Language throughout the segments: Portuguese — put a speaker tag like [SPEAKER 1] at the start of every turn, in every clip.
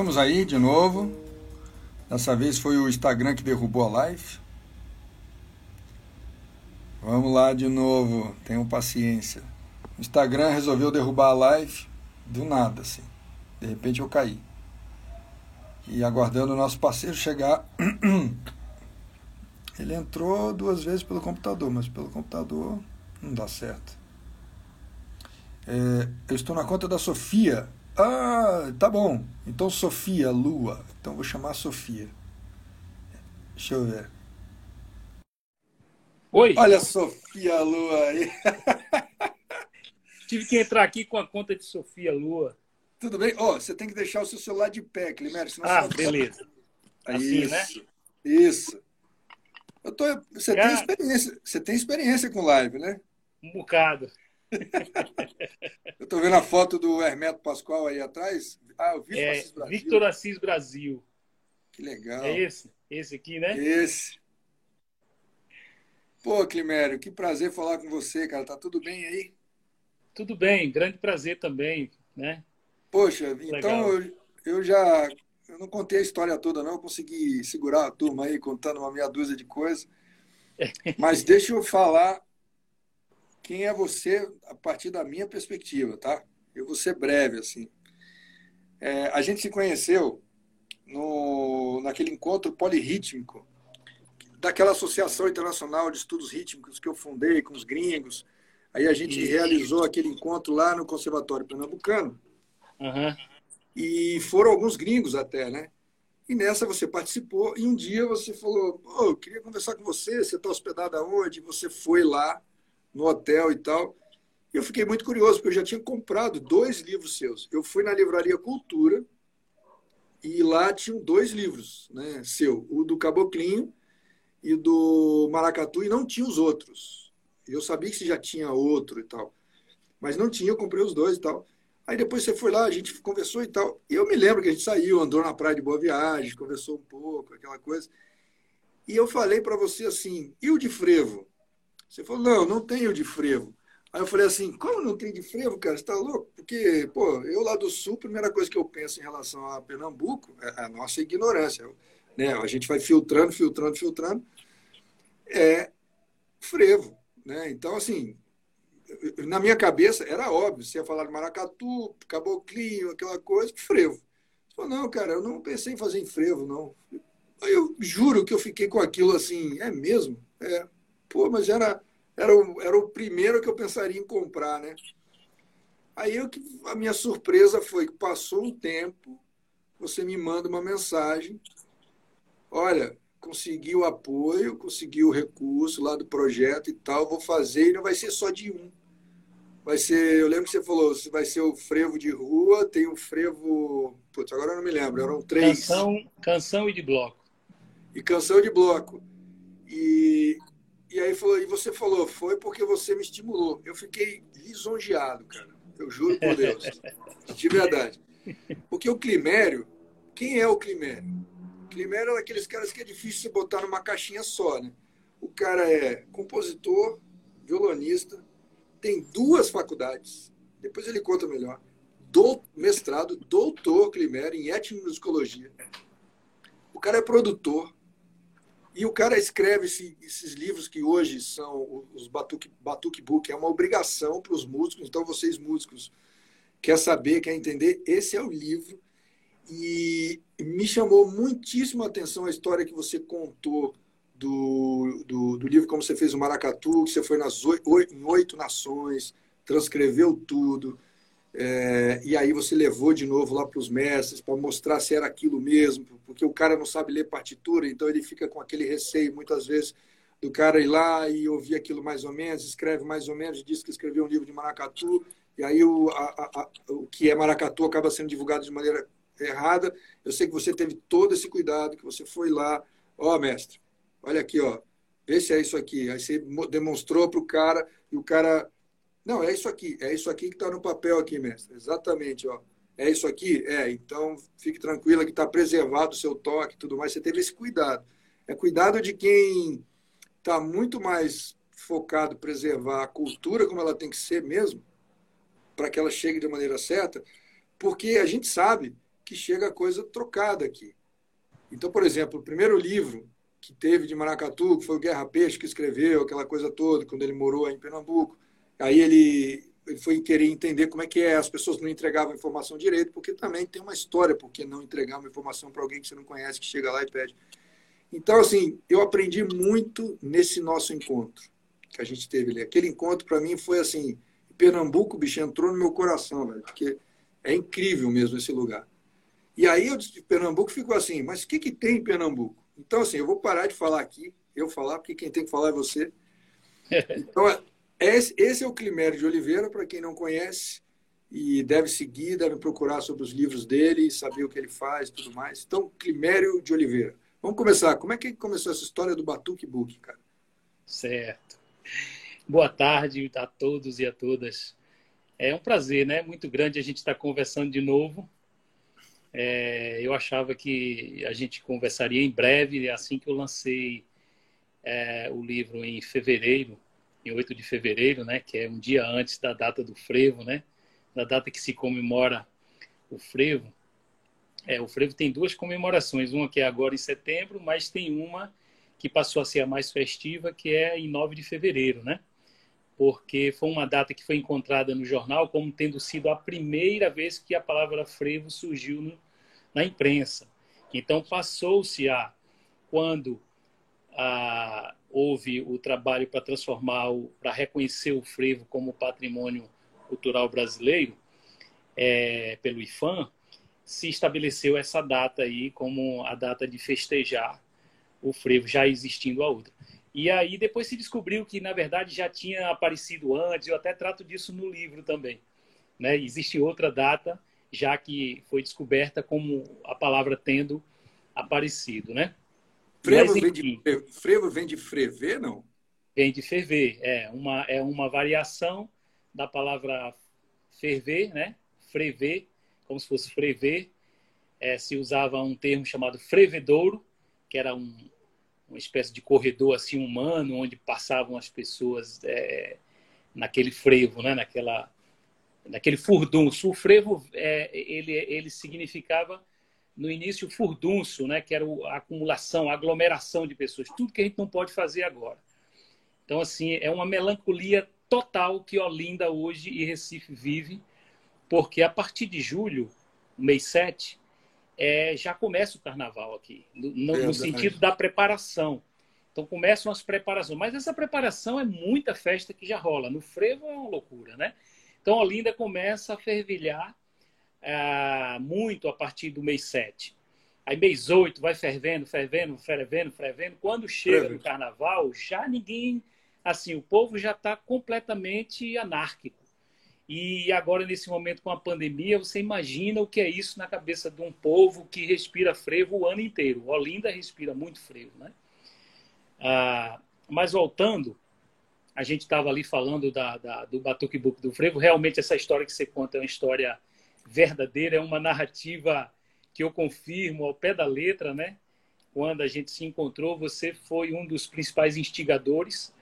[SPEAKER 1] Estamos aí de novo. Dessa vez foi o Instagram que derrubou a live. Vamos lá de novo, tenham paciência. O Instagram resolveu derrubar a live do nada, assim. De repente eu caí. E aguardando o nosso parceiro chegar. Ele entrou duas vezes pelo computador, mas pelo computador não dá certo. É, eu estou na conta da Sofia. Ah, tá bom. Então Sofia, Lua. Então vou chamar Sofia. Deixa eu ver.
[SPEAKER 2] Oi.
[SPEAKER 1] Olha a Sofia Lua aí.
[SPEAKER 2] Tive que entrar aqui com a conta de Sofia Lua.
[SPEAKER 1] Tudo bem? Ó, oh, você tem que deixar o seu celular de pé, Climério.
[SPEAKER 2] Ah, beleza.
[SPEAKER 1] Assim, isso, né? Isso. Eu tô, você, Cara... tem experiência, você tem experiência com live, né?
[SPEAKER 2] Um bocado.
[SPEAKER 1] Eu tô vendo a foto do Hermeto Pascoal aí atrás. Ah, o
[SPEAKER 2] Victor é, Assis Brasil. Victor Assis Brasil.
[SPEAKER 1] Que legal.
[SPEAKER 2] É esse? Esse aqui, né?
[SPEAKER 1] Esse. Pô, Climério, que prazer falar com você, cara. Tá tudo bem aí?
[SPEAKER 2] Tudo bem, grande prazer também, né?
[SPEAKER 1] Poxa, Legal. então eu, eu já eu não contei a história toda, não. Eu consegui segurar a turma aí contando uma meia dúzia de coisas. Mas deixa eu falar quem é você a partir da minha perspectiva, tá? Eu vou ser breve, assim. É, a gente se conheceu no, naquele encontro polirrítmico daquela Associação Internacional de Estudos Rítmicos que eu fundei com os gringos. Aí a gente realizou aquele encontro lá no Conservatório Pernambucano.
[SPEAKER 2] Uhum.
[SPEAKER 1] E foram alguns gringos até, né? E nessa você participou e um dia você falou: oh, eu queria conversar com você, você está hospedado aonde? Você foi lá no hotel e tal. E eu fiquei muito curioso, porque eu já tinha comprado dois livros seus. Eu fui na Livraria Cultura e lá tinham dois livros, né, seu, o do Caboclinho e do Maracatu, e não tinha os outros. Eu sabia que você já tinha outro e tal, mas não tinha, eu comprei os dois e tal. Aí depois você foi lá, a gente conversou e tal. E eu me lembro que a gente saiu, andou na praia de Boa Viagem, conversou um pouco, aquela coisa. E eu falei para você assim, e o de frevo? Você falou, não, não tem o de frevo. Aí eu falei assim, como não tem de frevo, cara? Você tá louco? Porque, pô, eu lá do sul, a primeira coisa que eu penso em relação a Pernambuco é a nossa ignorância né? A gente vai filtrando, filtrando, filtrando, é frevo, né? Então, assim, na minha cabeça era óbvio, você ia falar de maracatu, caboclinho, aquela coisa, frevo. Falei, não, cara, eu não pensei em fazer em frevo, não. Aí eu juro que eu fiquei com aquilo assim, é mesmo? É, pô, mas era, era, o, era o primeiro que eu pensaria em comprar, né? Aí eu, a minha surpresa foi que passou um tempo, você me manda uma mensagem olha, consegui o apoio, consegui o recurso lá do projeto e tal, vou fazer e não vai ser só de um. Vai ser, eu lembro que você falou, vai ser o frevo de rua, tem o frevo, putz, agora eu não me lembro, eram três.
[SPEAKER 2] Canção, canção e de bloco.
[SPEAKER 1] E canção de bloco. E, e aí falou, e você falou, foi porque você me estimulou. Eu fiquei lisonjeado, cara. Eu juro por Deus. de verdade. Porque o Climério, quem é o Climério? Climério é daqueles caras que é difícil você botar numa caixinha só, né? O cara é compositor, violonista, tem duas faculdades, depois ele conta melhor. Do, mestrado, doutor Climério em etnomusicologia. O cara é produtor. E o cara escreve esse, esses livros que hoje são os Batuque, Batuque Book. É uma obrigação para os músicos. Então, vocês músicos, quer saber, quer entender, esse é o livro e me chamou muitíssimo a atenção a história que você contou do, do, do livro Como Você Fez o Maracatu, que você foi nas oito, em oito nações, transcreveu tudo, é, e aí você levou de novo lá para os mestres para mostrar se era aquilo mesmo, porque o cara não sabe ler partitura, então ele fica com aquele receio muitas vezes do cara ir lá e ouvir aquilo mais ou menos, escreve mais ou menos, diz que escreveu um livro de maracatu, e aí o, a, a, o que é maracatu acaba sendo divulgado de maneira errada. Eu sei que você teve todo esse cuidado, que você foi lá, ó, oh, mestre, olha aqui, ó, vê se é isso aqui. Aí você demonstrou para o cara e o cara, não, é isso aqui, é isso aqui que está no papel aqui, mestre. Exatamente, ó. É isso aqui? É, então fique tranquila que está preservado o seu toque e tudo mais. Você teve esse cuidado. É cuidado de quem está muito mais focado em preservar a cultura como ela tem que ser mesmo, para que ela chegue de maneira certa, porque a gente sabe que chega coisa trocada aqui. Então, por exemplo, o primeiro livro que teve de Maracatu, que foi o Guerra Peixe que escreveu, aquela coisa toda, quando ele morou em Pernambuco. Aí ele, ele foi querer entender como é que é, as pessoas não entregavam informação direito, porque também tem uma história porque não entregar uma informação para alguém que você não conhece, que chega lá e pede. Então, assim, eu aprendi muito nesse nosso encontro que a gente teve ali. Aquele encontro, para mim, foi assim, Pernambuco, bicho, entrou no meu coração, velho, porque é incrível mesmo esse lugar. E aí eu de Pernambuco ficou assim, mas o que, que tem em Pernambuco? Então, assim, eu vou parar de falar aqui, eu falar, porque quem tem que falar é você. Então, é, esse é o Climério de Oliveira, para quem não conhece, e deve seguir, deve procurar sobre os livros dele, saber o que ele faz e tudo mais. Então, Climério de Oliveira. Vamos começar. Como é que começou essa história do Batuque Book, cara?
[SPEAKER 2] Certo. Boa tarde a todos e a todas. É um prazer, né? Muito grande a gente estar conversando de novo. É, eu achava que a gente conversaria em breve, assim que eu lancei é, o livro em fevereiro, em 8 de fevereiro, né, que é um dia antes da data do frevo, né, da data que se comemora o frevo. É, o frevo tem duas comemorações, uma que é agora em setembro, mas tem uma que passou a ser a mais festiva, que é em 9 de fevereiro, né? Porque foi uma data que foi encontrada no jornal como tendo sido a primeira vez que a palavra frevo surgiu no, na imprensa. Então passou-se a quando houve o trabalho para transformar, para reconhecer o frevo como patrimônio cultural brasileiro é, pelo IFAM, se estabeleceu essa data aí como a data de festejar o frevo, já existindo a outra. E aí depois se descobriu que, na verdade, já tinha aparecido antes, eu até trato disso no livro também. Né? Existe outra data, já que foi descoberta como a palavra tendo aparecido, né?
[SPEAKER 1] Frevo, Mas, vem, de, frevo vem de frever, não?
[SPEAKER 2] Vem de ferver, é uma, é uma variação da palavra ferver, né? Frever, como se fosse frever. É, se usava um termo chamado frevedouro, que era um, uma espécie de corredor assim humano, onde passavam as pessoas é, naquele frevo, né? Naquela, naquele furdunço. O frevo, é, ele, ele significava no início o furdunço, né, que era a acumulação, a aglomeração de pessoas, tudo que a gente não pode fazer agora. Então, assim, é uma melancolia total que Olinda hoje e Recife vive, porque a partir de julho, mês 7, é, já começa o carnaval aqui, no, no, no sentido da preparação. Então começam as preparações. Mas essa preparação é muita festa que já rola. No frevo é uma loucura, né? Então Olinda começa a fervilhar é, muito a partir do mês 7. Aí mês 8 vai fervendo, fervendo, fervendo, fervendo. Quando chega no carnaval, já ninguém, assim, o povo já está completamente anárquico. E agora, nesse momento com a pandemia, você imagina o que é isso na cabeça de um povo que respira frevo o ano inteiro. Olinda respira muito frevo, né? Ah, mas voltando, a gente estava ali falando da, da, do Batuque Book do Frevo. Realmente, essa história que você conta é uma história verdadeira, é uma narrativa que eu confirmo ao pé da letra, né? Quando a gente se encontrou, você foi um dos principais instigadores.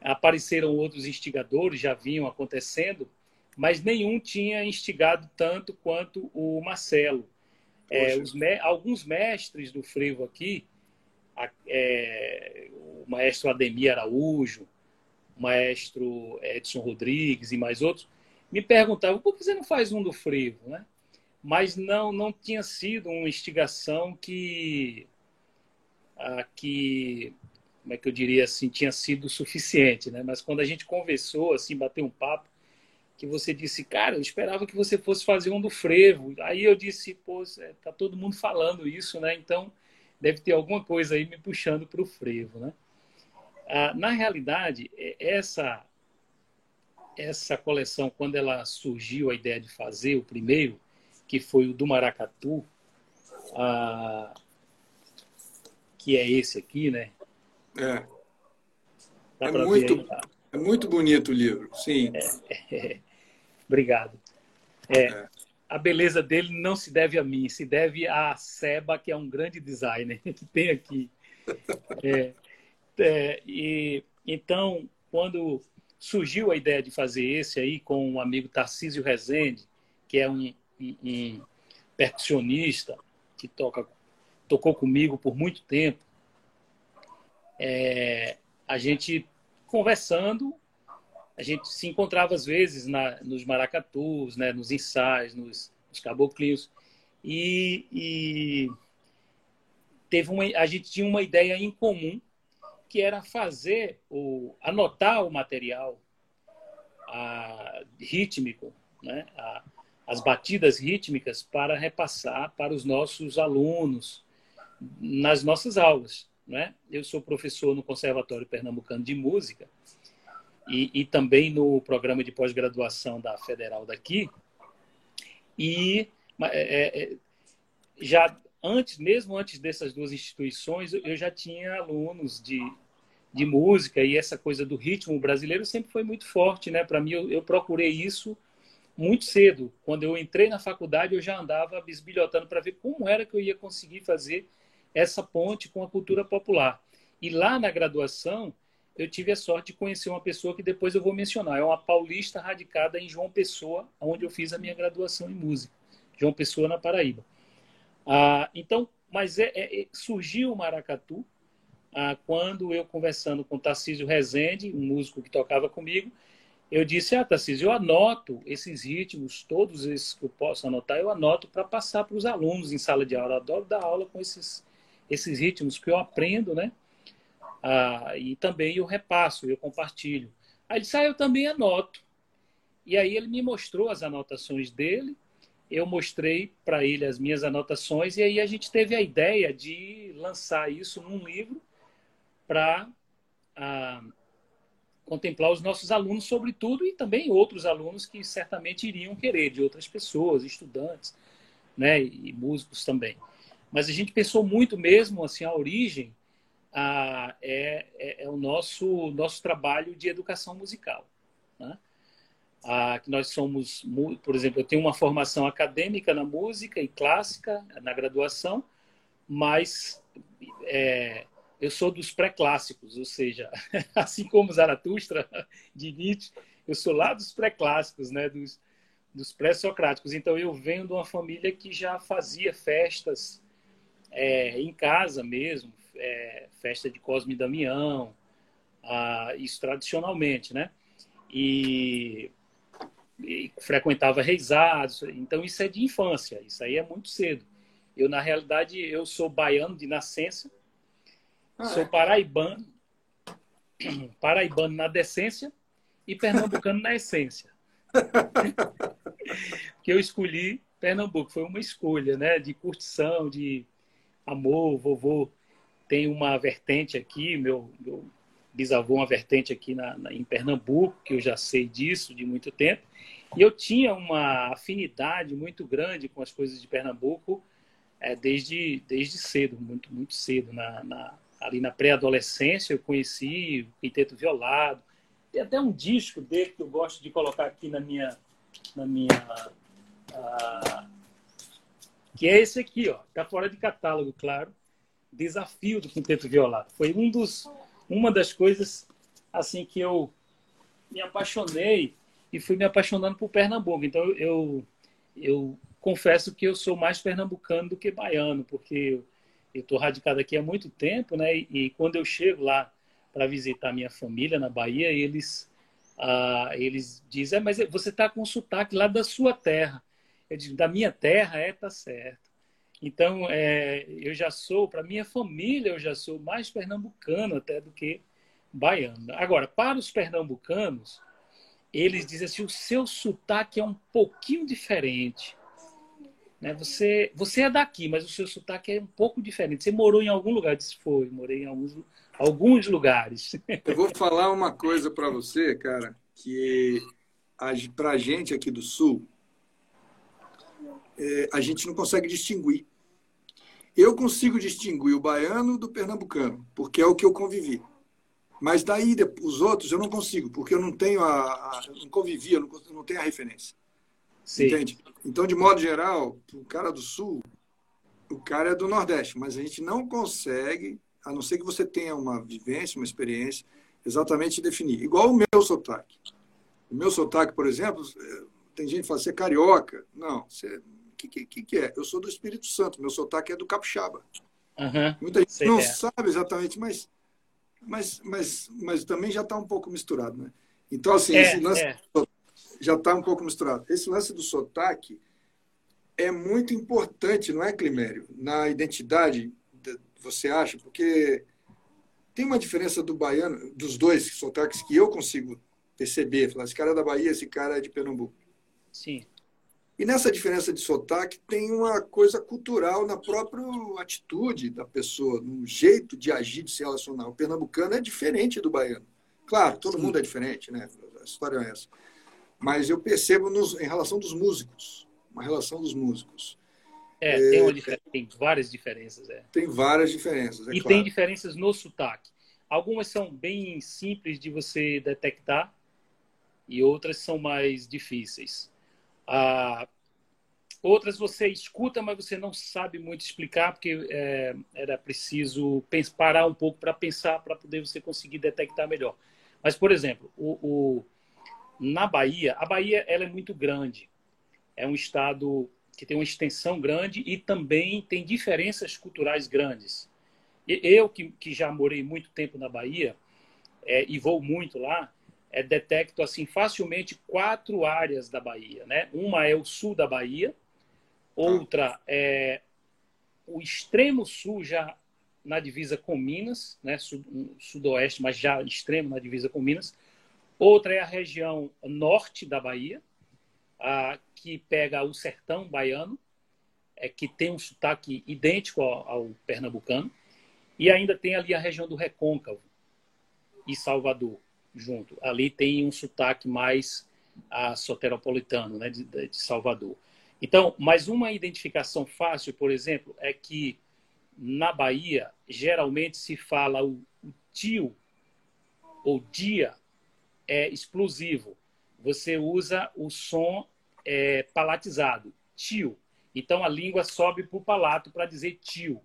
[SPEAKER 2] Apareceram outros instigadores, já vinham acontecendo, mas nenhum tinha instigado tanto quanto o Marcelo. É, me... alguns mestres do frevo aqui, a, é, o maestro Ademir Araújo, o maestro Edson Rodrigues e mais outros, me perguntavam por que você não faz um do frevo, né? Mas não, não tinha sido uma instigação que, a, que, como é que eu diria assim, tinha sido suficiente, né? Mas quando a gente conversou, assim, bateu um papo, que você disse, cara, eu esperava que você fosse fazer um do frevo. Aí eu disse, pô, tá todo mundo falando isso, né? Então deve ter alguma coisa aí me puxando para o frevo, né? Ah, na realidade, essa essa coleção, quando ela surgiu, a ideia de fazer o primeiro, que foi o do Maracatu, a... que é esse aqui, né?
[SPEAKER 1] É. é muito, tá? é muito bonito o livro, sim.
[SPEAKER 2] É, é, obrigado. É, é, A beleza dele não se deve a mim, se deve a Seba, que é um grande designer que tem aqui. É, é, e então, quando surgiu a ideia de fazer esse aí com o amigo Tarcísio Rezende, que é um, um, um percussionista que toca, tocou comigo por muito tempo. É, a gente conversando, a gente se encontrava às vezes na, nos maracatus, né, nos ensaios, nos, nos caboclinhos, e, e teve uma, a gente tinha uma ideia em comum que era fazer o anotar o material a, rítmico, né, a, as batidas rítmicas para repassar para os nossos alunos nas nossas aulas. Né? Eu sou professor no Conservatório Pernambucano de Música e, e também no programa de pós-graduação da Federal daqui. E é, é, já antes, mesmo antes dessas duas instituições, eu já tinha alunos de, de música e essa coisa do ritmo brasileiro sempre foi muito forte, né? Para mim, eu, eu, procurei isso muito cedo. Quando eu entrei na faculdade, eu já andava bisbilhotando para ver como era que eu ia conseguir fazer essa ponte com a cultura popular. E lá na graduação, eu tive a sorte de conhecer uma pessoa que depois eu vou mencionar. É uma paulista radicada em João Pessoa, onde eu fiz a minha graduação em música. João Pessoa, na Paraíba. Ah, então, mas é, é, surgiu o maracatu ah, quando eu conversando com Tarcísio Rezende, um músico que tocava comigo, eu disse, ah, Tarcísio, eu anoto esses ritmos, todos esses que eu posso anotar, eu anoto para passar para os alunos em sala de aula. Eu adoro dar aula com esses, esses ritmos que eu aprendo, né? Ah, e também eu repasso, eu compartilho. Aí ele disse, ah, eu também anoto. E aí ele me mostrou as anotações dele, eu mostrei para ele as minhas anotações e aí a gente teve a ideia de lançar isso num livro para ah, contemplar os nossos alunos, sobretudo, e também outros alunos que certamente iriam querer, de outras pessoas, estudantes, né, e músicos também. Mas a gente pensou muito mesmo, assim, a origem ah, é, é, é, o nosso, nosso trabalho de educação musical. Né? Ah, que nós somos, por exemplo, eu tenho uma formação acadêmica na música e clássica na graduação, mas é, eu sou dos pré-clássicos, ou seja, assim como Zaratustra de Nietzsche, eu sou lá dos pré-clássicos, né, dos, dos pré-socráticos. Então eu venho de uma família que já fazia festas é, em casa mesmo, é, festa de Cosme e Damião, ah, isso tradicionalmente, né? E e frequentava reisados. Então, isso é de infância, isso aí é muito cedo. Eu, na realidade, eu sou baiano de nascença, ah, sou é? paraibano, paraibano na decência e pernambucano na essência. que eu escolhi Pernambuco, foi uma escolha, né, de curtição, de amor, vovô tem uma vertente aqui, meu, meu bisavô uma vertente aqui na, na, em Pernambuco, que eu já sei disso de muito tempo. E eu tinha uma afinidade muito grande com as coisas de Pernambuco é, desde, desde cedo, muito, muito cedo. Na, na ali na pré-adolescência eu conheci o Quinteto Violado. Tem até um disco dele que eu gosto de colocar aqui na minha... Na minha uh, que é esse aqui, ó. Tá fora de catálogo, claro. Desafio do Quinteto Violado. Foi um dos uma das coisas assim que eu me apaixonei e fui me apaixonando por Pernambuco. Então eu eu confesso que eu sou mais pernambucano do que baiano, porque estou radicado aqui há muito tempo, né? E, e quando eu chego lá para visitar minha família na Bahia, eles ah, eles dizem, é, mas você está com sotaque lá da sua terra. Eu digo, da minha terra é, tá certo. Então, é, eu já sou, para minha família, eu já sou mais pernambucano até do que baiano. Agora, para os pernambucanos, eles dizem assim: o seu sotaque é um pouquinho diferente. Né? Você, você é daqui, mas o seu sotaque é um pouco diferente. Você morou em algum lugar? Eu disse: foi, morei em alguns, alguns lugares.
[SPEAKER 1] Eu vou falar uma coisa para você, cara, que para a gente aqui do Sul, é, a gente não consegue distinguir eu consigo distinguir o baiano do pernambucano, porque é o que eu convivi. Mas daí, os outros, eu não consigo, porque eu não tenho a. a não convivi, não, eu não tenho a referência. Sim. Entende? Então, de modo geral, o cara do sul, o cara é do Nordeste, mas a gente não consegue, a não ser que você tenha uma vivência, uma experiência, exatamente definir. Igual o meu sotaque. O meu sotaque, por exemplo, tem gente que fala, você é carioca. Não, você que, que, que é? Eu sou do Espírito Santo, meu sotaque é do capixaba.
[SPEAKER 2] Uhum,
[SPEAKER 1] Muita gente não é. sabe exatamente, mas, mas, mas, mas também já está um pouco misturado, né? Então, assim, é, esse lance é. Já está um pouco misturado. Esse lance do sotaque é muito importante, não é, Climério? Na identidade, você acha? Porque tem uma diferença do baiano, dos dois sotaques que eu consigo perceber. Falar, esse cara é da Bahia, esse cara é de Pernambuco.
[SPEAKER 2] Sim.
[SPEAKER 1] E nessa diferença de sotaque tem uma coisa cultural na própria atitude da pessoa, no jeito de agir, de se relacionar. O pernambucano é diferente do baiano. Claro, todo Sim. mundo é diferente, né? A história é essa. Mas eu percebo nos, em relação dos músicos, uma relação dos músicos.
[SPEAKER 2] É, é tem, uma, tem várias diferenças. É.
[SPEAKER 1] Tem várias diferenças, é
[SPEAKER 2] E
[SPEAKER 1] claro.
[SPEAKER 2] tem diferenças no sotaque. Algumas são bem simples de você detectar e outras são mais difíceis. Ah, outras você escuta, mas você não sabe muito explicar, porque é, era preciso parar um pouco para pensar, para poder você conseguir detectar melhor. Mas, por exemplo, o, o, na Bahia, a Bahia ela é muito grande. É um estado que tem uma extensão grande e também tem diferenças culturais grandes. Eu, que, que já morei muito tempo na Bahia é, e vou muito lá, é, detecto assim facilmente quatro áreas da Bahia. Né? Uma é o sul da Bahia, outra é o extremo sul, já na divisa com Minas, né? sudoeste, mas já extremo na divisa com Minas. Outra é a região norte da Bahia, a, que pega o sertão baiano, é, que tem um sotaque idêntico ao, ao pernambucano. E ainda tem ali a região do Recôncavo e Salvador junto. Ali tem um sotaque mais a soteropolitano, né, de, de, Salvador. Então, mais uma identificação fácil, por exemplo, é que na Bahia geralmente se fala o, o tio ou dia é explosivo. Você usa o som é, palatizado, tio. Então a língua sobe para o palato para dizer tio.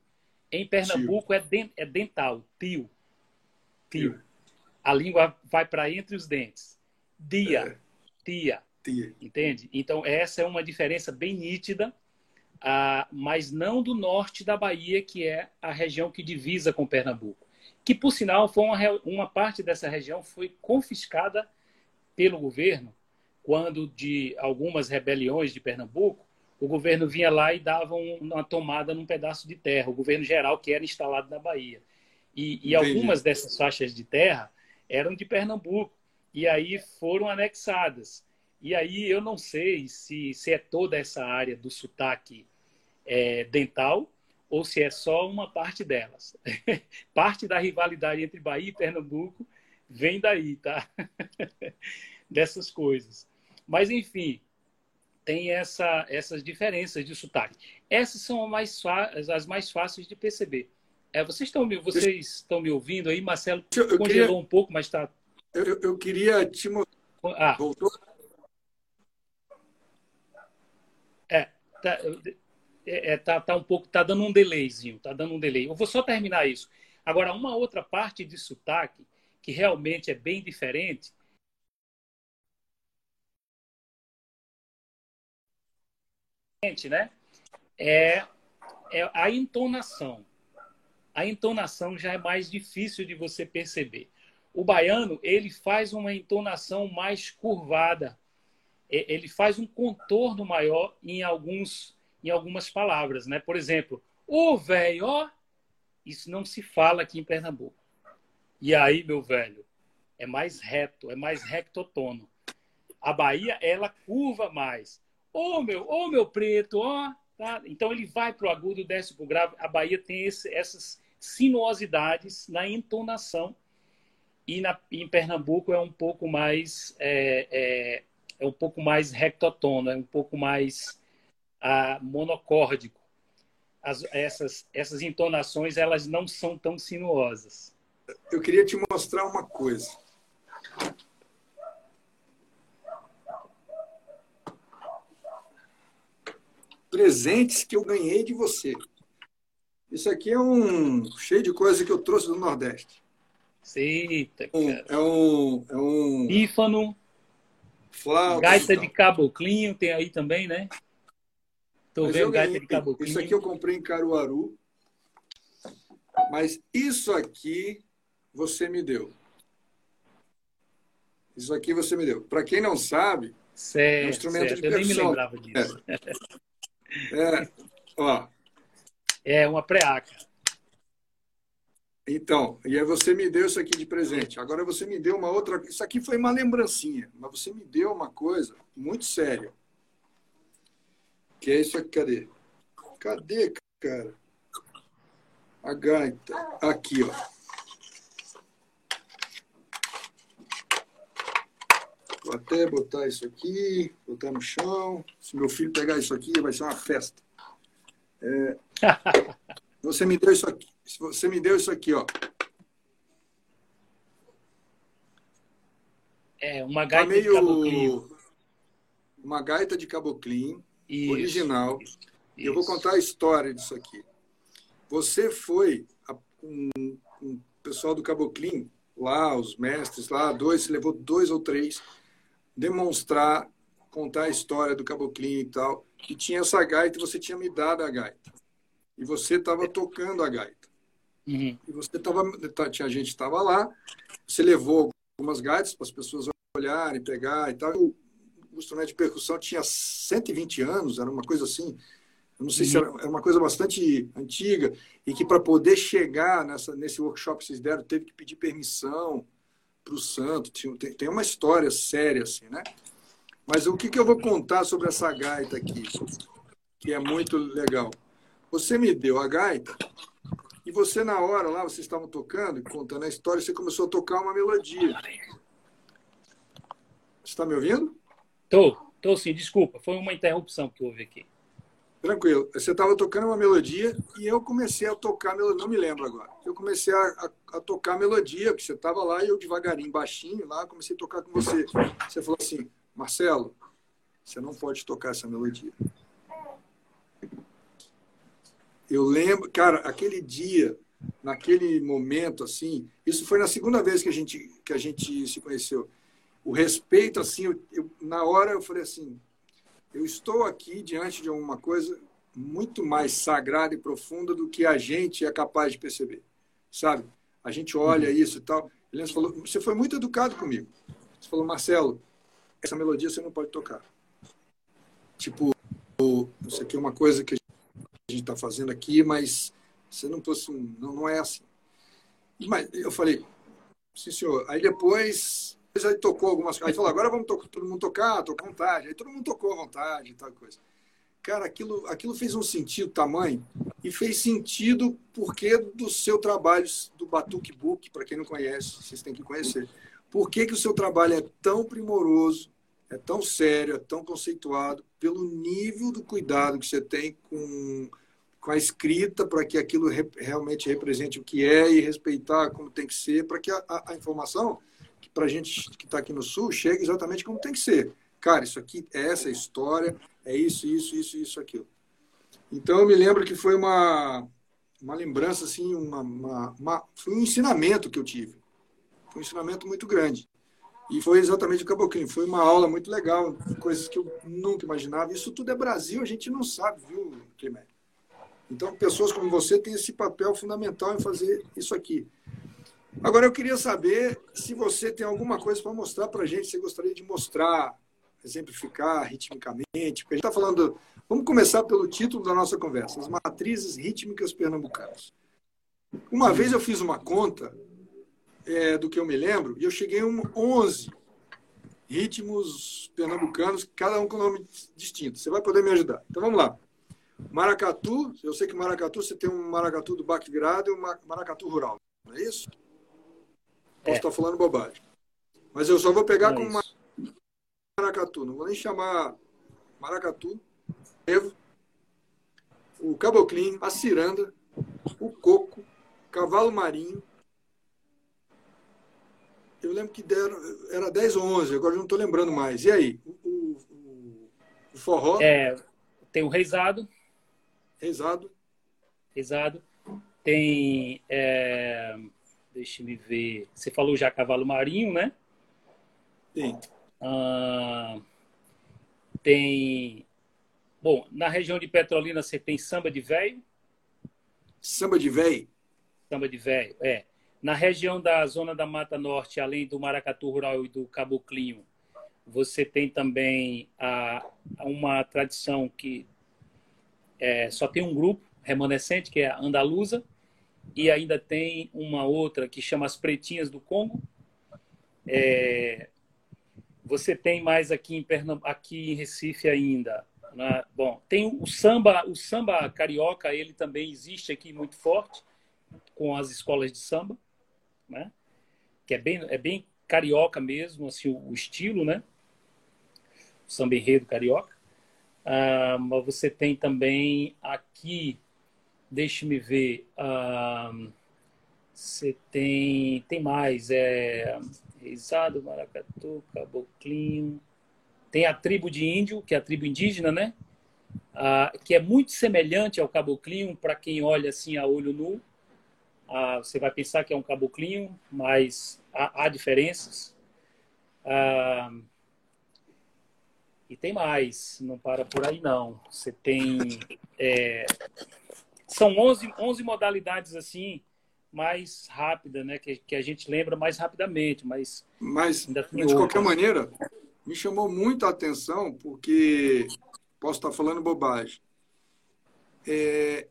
[SPEAKER 2] Em Pernambuco é, den, é dental, tio. Tio a língua vai para entre os dentes. Dia, é. tia, tia. Entende? Então, essa é uma diferença bem nítida, uh, mas não do norte da Bahia, que é a região que divisa com Pernambuco. Que, por sinal, foi uma, uma parte dessa região foi confiscada pelo governo quando, de algumas rebeliões de Pernambuco, o governo vinha lá e dava uma tomada num pedaço de terra, o governo geral que era instalado na Bahia. E, e algumas dessas faixas de terra eram de Pernambuco e aí foram anexadas. E aí eu não sei se, se é toda essa área do sotaque é, dental ou se é só uma parte delas. parte da rivalidade entre Bahia e Pernambuco vem daí, tá? Dessas coisas. Mas, enfim, tem essa, essas diferenças de sotaque. Essas são mais as mais fáceis de perceber. É, vocês estão me, vocês estão me ouvindo aí? Marcelo eu, congelou queria, um pouco, mas está.
[SPEAKER 1] Eu, eu, queria te mostrar.
[SPEAKER 2] Ah. Voltou? É, tá, é, tá, tá um pouco, tá dando um delayzinho, tá dando um delay. Eu vou só terminar isso. Agora, uma outra parte de sotaque que realmente é bem diferente né? É, é a entonação a entonação já é mais difícil de você perceber. O baiano, ele faz uma entonação mais curvada. Ele faz um contorno maior em alguns em algumas palavras, né? Por exemplo, ô velho, ó, isso não se fala aqui em Pernambuco. E aí, meu velho, é mais reto, é mais rectotono. A Bahia, ela curva mais. Ô meu, ô meu preto, ó, tá? Então ele vai pro agudo, desce pro grave. A Bahia tem esse, essas sinuosidades na entonação. E na, em Pernambuco é um pouco mais é, é, é um pouco mais rectotono, é um pouco mais ah, monocórdico. As, essas, essas entonações elas não são tão sinuosas.
[SPEAKER 1] Eu queria te mostrar uma coisa. Presentes que eu ganhei de você. Isso aqui é um cheio de coisa que eu trouxe do Nordeste.
[SPEAKER 2] Eita,
[SPEAKER 1] um, é um, é um
[SPEAKER 2] pífano,
[SPEAKER 1] flauta,
[SPEAKER 2] gaita de caboclinho tem aí também, né? Tô vendo.
[SPEAKER 1] Isso aqui eu comprei em Caruaru. Mas isso aqui você me deu. Isso aqui você me deu. Para quem não sabe,
[SPEAKER 2] certo, é um instrumento certo. de percussão. Eu nem me lembrava disso.
[SPEAKER 1] É. é. Ó.
[SPEAKER 2] É uma preaca.
[SPEAKER 1] Então, e aí você me deu isso aqui de presente. Agora você me deu uma outra. Isso aqui foi uma lembrancinha, mas você me deu uma coisa muito séria. Que é isso aqui. Cadê? Cadê, cara? A gaita. Aqui, ó. Vou até botar isso aqui, botar no chão. Se meu filho pegar isso aqui, vai ser uma festa. É... Você me deu isso aqui. Você me deu isso aqui, ó.
[SPEAKER 2] É, uma tá gaita tá meio... de caboclinho.
[SPEAKER 1] Uma gaita de caboclinho, isso, original. Isso. Eu vou contar a história disso aqui. Você foi com o pessoal do caboclinho, lá, os mestres lá, dois, você levou dois ou três, demonstrar, contar a história do caboclinho e tal. E tinha essa gaita e você tinha me dado a gaita e você estava tocando a gaita. Uhum. E você estava, tá, tinha gente estava lá, você levou algumas gaitas para as pessoas olharem, pegar e tal. O instrumento de percussão tinha 120 anos, era uma coisa assim. Eu não sei uhum. se era, era, uma coisa bastante antiga e que para poder chegar nessa, nesse workshop que vocês deram, teve que pedir permissão para o santo. Tem, tem uma história séria assim, né? Mas o que, que eu vou contar sobre essa gaita aqui, que é muito legal? Você me deu a gaita e você, na hora lá, vocês estavam tocando, contando a história, você começou a tocar uma melodia. Você está me ouvindo?
[SPEAKER 2] Tô, tô sim, desculpa, foi uma interrupção que houve aqui.
[SPEAKER 1] Tranquilo. Você estava tocando uma melodia e eu comecei a tocar, não me lembro agora. Eu comecei a, a, a tocar a melodia, porque você estava lá e eu devagarinho, baixinho lá, comecei a tocar com você. Você falou assim, Marcelo, você não pode tocar essa melodia. Eu lembro, cara, aquele dia, naquele momento, assim, isso foi na segunda vez que a gente, que a gente se conheceu. O respeito, assim, eu, eu, na hora eu falei assim, eu estou aqui diante de uma coisa muito mais sagrada e profunda do que a gente é capaz de perceber, sabe? A gente olha uhum. isso e tal. Ele falou, você foi muito educado comigo. Você falou, Marcelo, essa melodia você não pode tocar. Tipo, isso aqui é uma coisa que a gente está fazendo aqui, mas você não fosse um, não, não é assim. Mas eu falei, sim senhor. Aí depois, aí tocou algumas coisas. Aí falou, agora vamos to todo mundo tocar, tocar vontade. Aí todo mundo tocou à vontade e tal coisa. Cara, aquilo, aquilo fez um sentido tamanho e fez sentido porque do seu trabalho do Batuque Book, para quem não conhece, vocês têm que conhecer. Por que, que o seu trabalho é tão primoroso, é tão sério, é tão conceituado, pelo nível do cuidado que você tem com, com a escrita, para que aquilo re, realmente represente o que é e respeitar como tem que ser, para que a, a, a informação, que para a gente que está aqui no Sul, chegue exatamente como tem que ser. Cara, isso aqui é essa história, é isso, isso, isso, isso, aquilo. Então, eu me lembro que foi uma, uma lembrança, assim, uma, uma, uma, foi um ensinamento que eu tive. Foi um ensinamento muito grande. E foi exatamente o Caboclinho. Foi uma aula muito legal, coisas que eu nunca imaginava. Isso tudo é Brasil, a gente não sabe, viu, Climé? Então, pessoas como você têm esse papel fundamental em fazer isso aqui. Agora, eu queria saber se você tem alguma coisa para mostrar para a gente, você gostaria de mostrar, exemplificar ritmicamente. Porque a gente está falando. Vamos começar pelo título da nossa conversa: As Matrizes Rítmicas Pernambucanas. Uma vez eu fiz uma conta é, do que eu me lembro, e eu cheguei a um 11 ritmos pernambucanos, cada um com nome distinto. Você vai poder me ajudar. Então vamos lá. Maracatu, eu sei que maracatu você tem um maracatu do baque virado e um maracatu rural, não é isso? Posso é. estar falando bobagem. Mas eu só vou pegar é como maracatu, não vou nem chamar maracatu, o caboclinho, a ciranda, o coco, cavalo marinho, eu lembro que deram, era 10 ou 11, agora eu não estou lembrando mais. E aí? O, o, o forró?
[SPEAKER 2] É, tem o reizado.
[SPEAKER 1] Reizado.
[SPEAKER 2] Reizado. Tem. É, deixa me ver. Você falou já cavalo marinho, né?
[SPEAKER 1] Sim.
[SPEAKER 2] Ah, tem bom, na região de Petrolina você tem samba de velho.
[SPEAKER 1] Samba de velho?
[SPEAKER 2] Samba de velho, é. Na região da zona da Mata Norte, além do maracatu rural e do caboclinho, você tem também a, uma tradição que é, só tem um grupo remanescente, que é a Andaluza, e ainda tem uma outra que chama as Pretinhas do Congo. É, você tem mais aqui em, aqui em Recife ainda. Né? Bom, tem o samba, o samba carioca, ele também existe aqui muito forte com as escolas de samba, né? Que é bem, é bem carioca mesmo, assim, o, o estilo, né? O samba enredo carioca. Ah, mas você tem também aqui, deixe-me ver, você tem, tem mais, é Reisado, Maracatu, Caboclinho, tem a tribo de índio, que é a tribo indígena, né? Ah, que é muito semelhante ao caboclinho para quem olha assim a olho nu. Ah, você vai pensar que é um caboclinho, mas há, há diferenças. Ah, e tem mais, não para por aí não. Você tem. É, são 11, 11 modalidades assim, mais rápida, né? Que, que a gente lembra mais rapidamente, mas.
[SPEAKER 1] Mas, de qualquer maneira, me chamou muito a atenção, porque posso estar falando bobagem. É,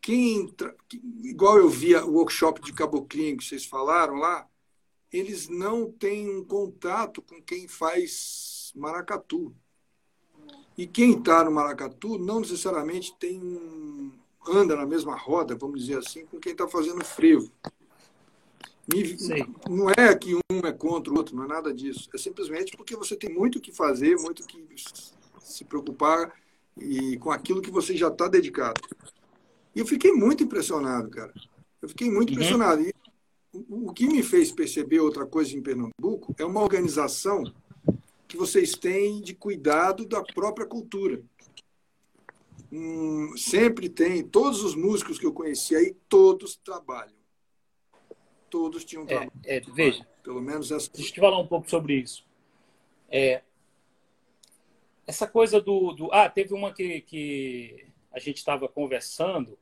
[SPEAKER 1] quem igual eu via o workshop de caboclinho que vocês falaram lá, eles não têm um contato com quem faz maracatu. E quem está no maracatu não necessariamente tem um, anda na mesma roda, vamos dizer assim, com quem está fazendo frevo. Não é que um é contra o outro, não é nada disso. É simplesmente porque você tem muito o que fazer, muito que se preocupar e com aquilo que você já está dedicado. E eu fiquei muito impressionado, cara. Eu fiquei muito uhum. impressionado. E o que me fez perceber outra coisa em Pernambuco é uma organização que vocês têm de cuidado da própria cultura. Hum, sempre tem, todos os músicos que eu conheci aí, todos trabalham todos tinham trabalho.
[SPEAKER 2] É, é, veja,
[SPEAKER 1] pelo menos essa.
[SPEAKER 2] Deixa eu te falar um pouco sobre isso. É, essa coisa do, do, Ah, teve uma que, que a gente estava conversando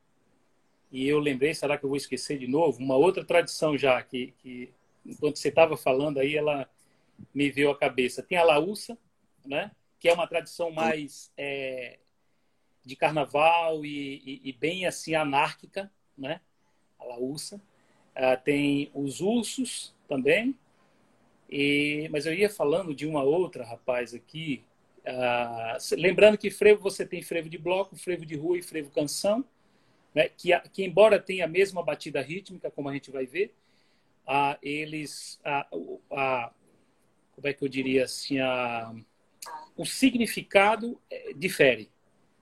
[SPEAKER 2] e eu lembrei, será que eu vou esquecer de novo? Uma outra tradição já, que, que enquanto você estava falando aí, ela me veio à cabeça. Tem a laúça, né? que é uma tradição mais é, de carnaval e, e, e, bem assim anárquica, né? a laúça. Uh, tem os ursos também. E, mas eu ia falando de uma outra, rapaz, aqui. Uh, lembrando que frevo você tem frevo de bloco, frevo de rua e frevo canção, né? que, que embora tenha a mesma batida rítmica, como a gente vai ver, eles, uh, como é que eu diria assim, o significado eh, difere.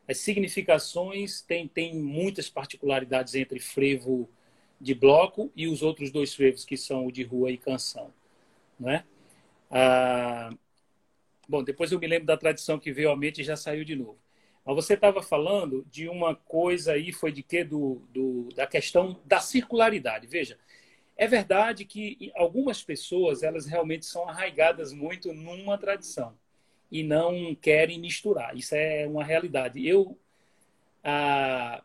[SPEAKER 2] As significações têm, muitas particularidades entre frevo de bloco e os outros dois frevos, que são o de rua e canção. Né? Ah, bom, depois eu me lembro da tradição que veio à mente e já saiu de novo. Mas você estava falando de uma coisa aí, foi de quê? Do, do, da questão da circularidade. Veja, é verdade que algumas pessoas, elas realmente são arraigadas muito numa tradição e não querem misturar. Isso é uma realidade. Eu, ah,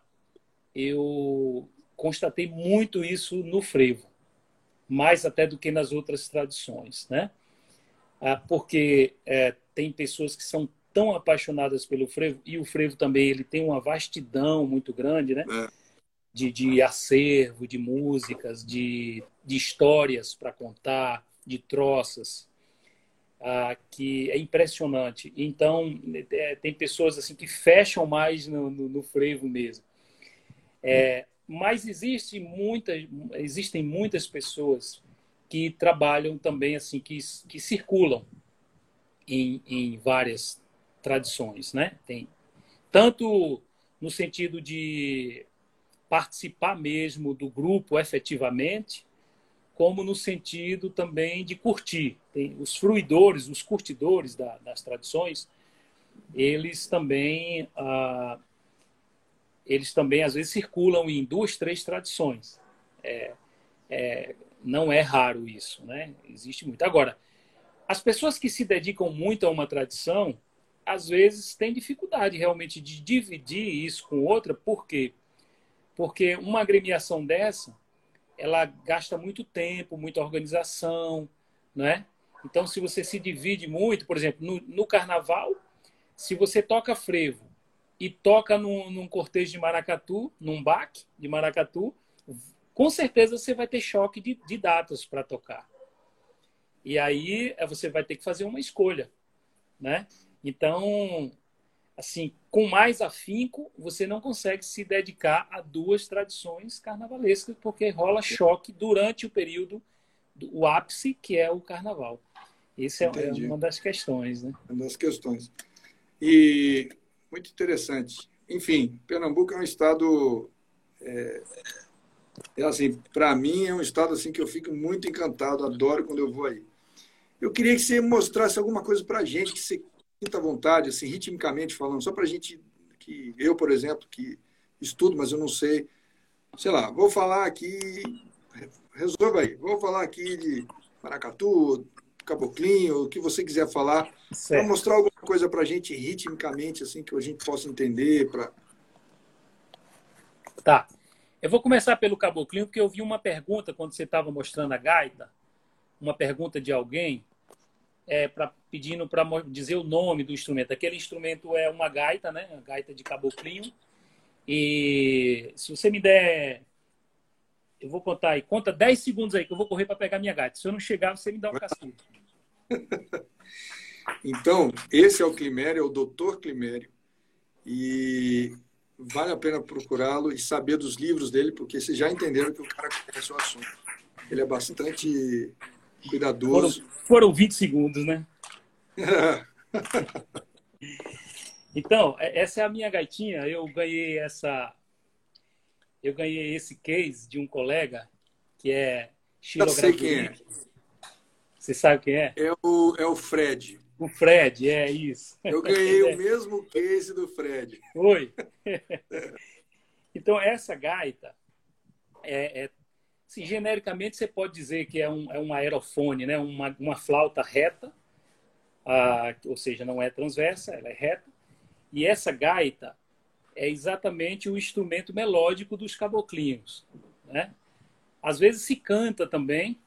[SPEAKER 2] eu constatei muito isso no frevo, mais até do que nas outras tradições, né? Ah, porque é, tem pessoas que são tão apaixonadas pelo frevo e o frevo também ele tem uma vastidão muito grande, né? É. De, de acervo, de músicas, de, de histórias para contar, de troças, ah, que é impressionante. Então, é, tem pessoas assim que fecham mais no, no, no frevo mesmo. É, mas existe muita, existem muitas pessoas que trabalham também assim, que, que circulam em, em várias tradições, né? Tem tanto no sentido de participar mesmo do grupo efetivamente, como no sentido também de curtir. Tem os fruidores, os curtidores da, das tradições, eles também ah, eles também às vezes circulam em duas, três tradições. É, é, não é raro isso, né? Existe muito. Agora, as pessoas que se dedicam muito a uma tradição, às vezes, tem dificuldade realmente de dividir isso com outra. Por quê? Porque uma agremiação dessa, ela gasta muito tempo, muita organização, né? Então, se você se divide muito, por exemplo, no, no carnaval, se você toca frevo e toca num, num cortejo de maracatu, num baque de maracatu, com certeza você vai ter choque de, de datas para tocar. E aí é, você vai ter que fazer uma escolha, né? Então, assim, com mais afinco, você não consegue se dedicar a duas tradições carnavalescas, porque rola choque durante o período, do, o ápice, que é o carnaval. Isso é, é uma das questões, né?
[SPEAKER 1] Uma das questões. E muito interessante. Enfim, Pernambuco é um estado é, é assim, para mim é um estado assim que eu fico muito encantado, adoro quando eu vou aí. Eu queria que você mostrasse alguma coisa para a gente que você sinta vontade, assim, ritmicamente falando, só para a gente que eu, por exemplo, que estudo, mas eu não sei, sei lá, vou falar aqui, resolva aí, vou falar aqui de Maracatu, Caboclinho, o que você quiser falar, para mostrar alguma coisa para a gente ritmicamente, assim, que a gente possa entender. Pra...
[SPEAKER 2] Tá. Eu vou começar pelo Caboclinho, porque eu vi uma pergunta quando você estava mostrando a gaita, uma pergunta de alguém, é, pra, pedindo para dizer o nome do instrumento. Aquele instrumento é uma gaita, né? A gaita de Caboclinho. E se você me der eu vou contar aí. Conta 10 segundos aí que eu vou correr para pegar minha gaita. Se eu não chegar, você me dá um castigo.
[SPEAKER 1] então, esse é o Climério, é o doutor Climério. E vale a pena procurá-lo e saber dos livros dele, porque vocês já entenderam que o cara conhece o assunto. Ele é bastante cuidadoso.
[SPEAKER 2] Foram, foram 20 segundos, né? então, é, essa é a minha gaitinha. Eu ganhei essa eu ganhei esse case de um colega que é
[SPEAKER 1] Eu sei quem é.
[SPEAKER 2] Você sabe quem é?
[SPEAKER 1] É o, é o Fred.
[SPEAKER 2] O Fred, é isso.
[SPEAKER 1] Eu ganhei é. o mesmo case do Fred.
[SPEAKER 2] Foi. então, essa gaita, é, é assim, genericamente, você pode dizer que é um, é um aerofone, né? uma, uma flauta reta, ah, ou seja, não é transversa, ela é reta. E essa gaita, é exatamente o instrumento melódico dos caboclinhos. Né? Às vezes se canta também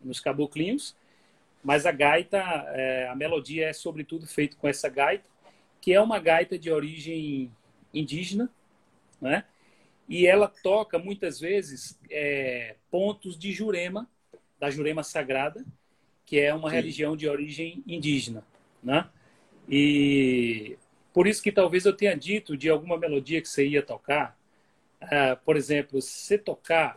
[SPEAKER 2] nos caboclinhos, mas a gaita, é, a melodia é sobretudo feita com essa gaita, que é uma gaita de origem indígena, né? E ela toca muitas vezes é, pontos de Jurema, da Jurema Sagrada, que é uma Sim. religião de origem indígena, né? E por isso que talvez eu tenha dito de alguma melodia que você ia tocar. Uh, por exemplo, se você tocar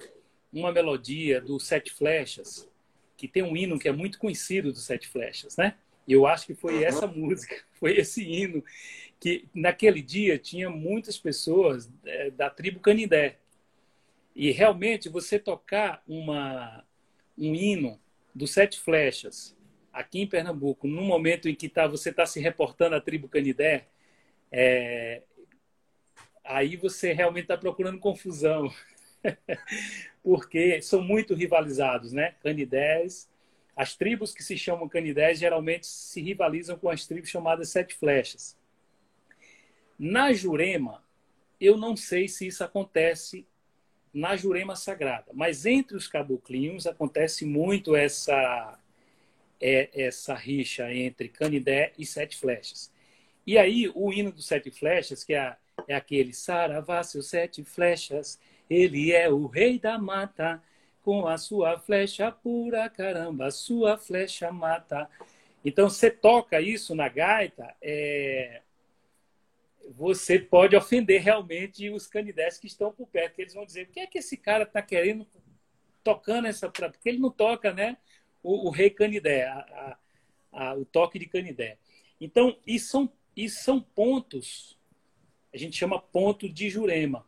[SPEAKER 2] uma melodia do Sete Flechas, que tem um hino que é muito conhecido do Sete Flechas, né? Eu acho que foi essa música, foi esse hino que naquele dia tinha muitas pessoas é, da tribo Canidé. E realmente você tocar uma um hino do Sete Flechas aqui em Pernambuco, no momento em que tá, você está se reportando à tribo Canidé, é, aí você realmente está procurando confusão, porque são muito rivalizados, né? Canidés, as tribos que se chamam canidés geralmente se rivalizam com as tribos chamadas sete flechas. Na Jurema, eu não sei se isso acontece na Jurema Sagrada, mas entre os caboclinhos acontece muito essa é, essa rixa entre Canidé e Sete Flechas. E aí, o hino dos sete flechas, que é, é aquele Saravá, seus sete flechas, ele é o rei da mata, com a sua flecha pura, caramba, sua flecha mata. Então, você toca isso na gaita, é... você pode ofender realmente os canidés que estão por perto, que eles vão dizer, o que é que esse cara está querendo tocando essa... Porque ele não toca, né? O, o rei canidé, a, a, a, o toque de canidé. Então, e são e são pontos, a gente chama ponto de Jurema.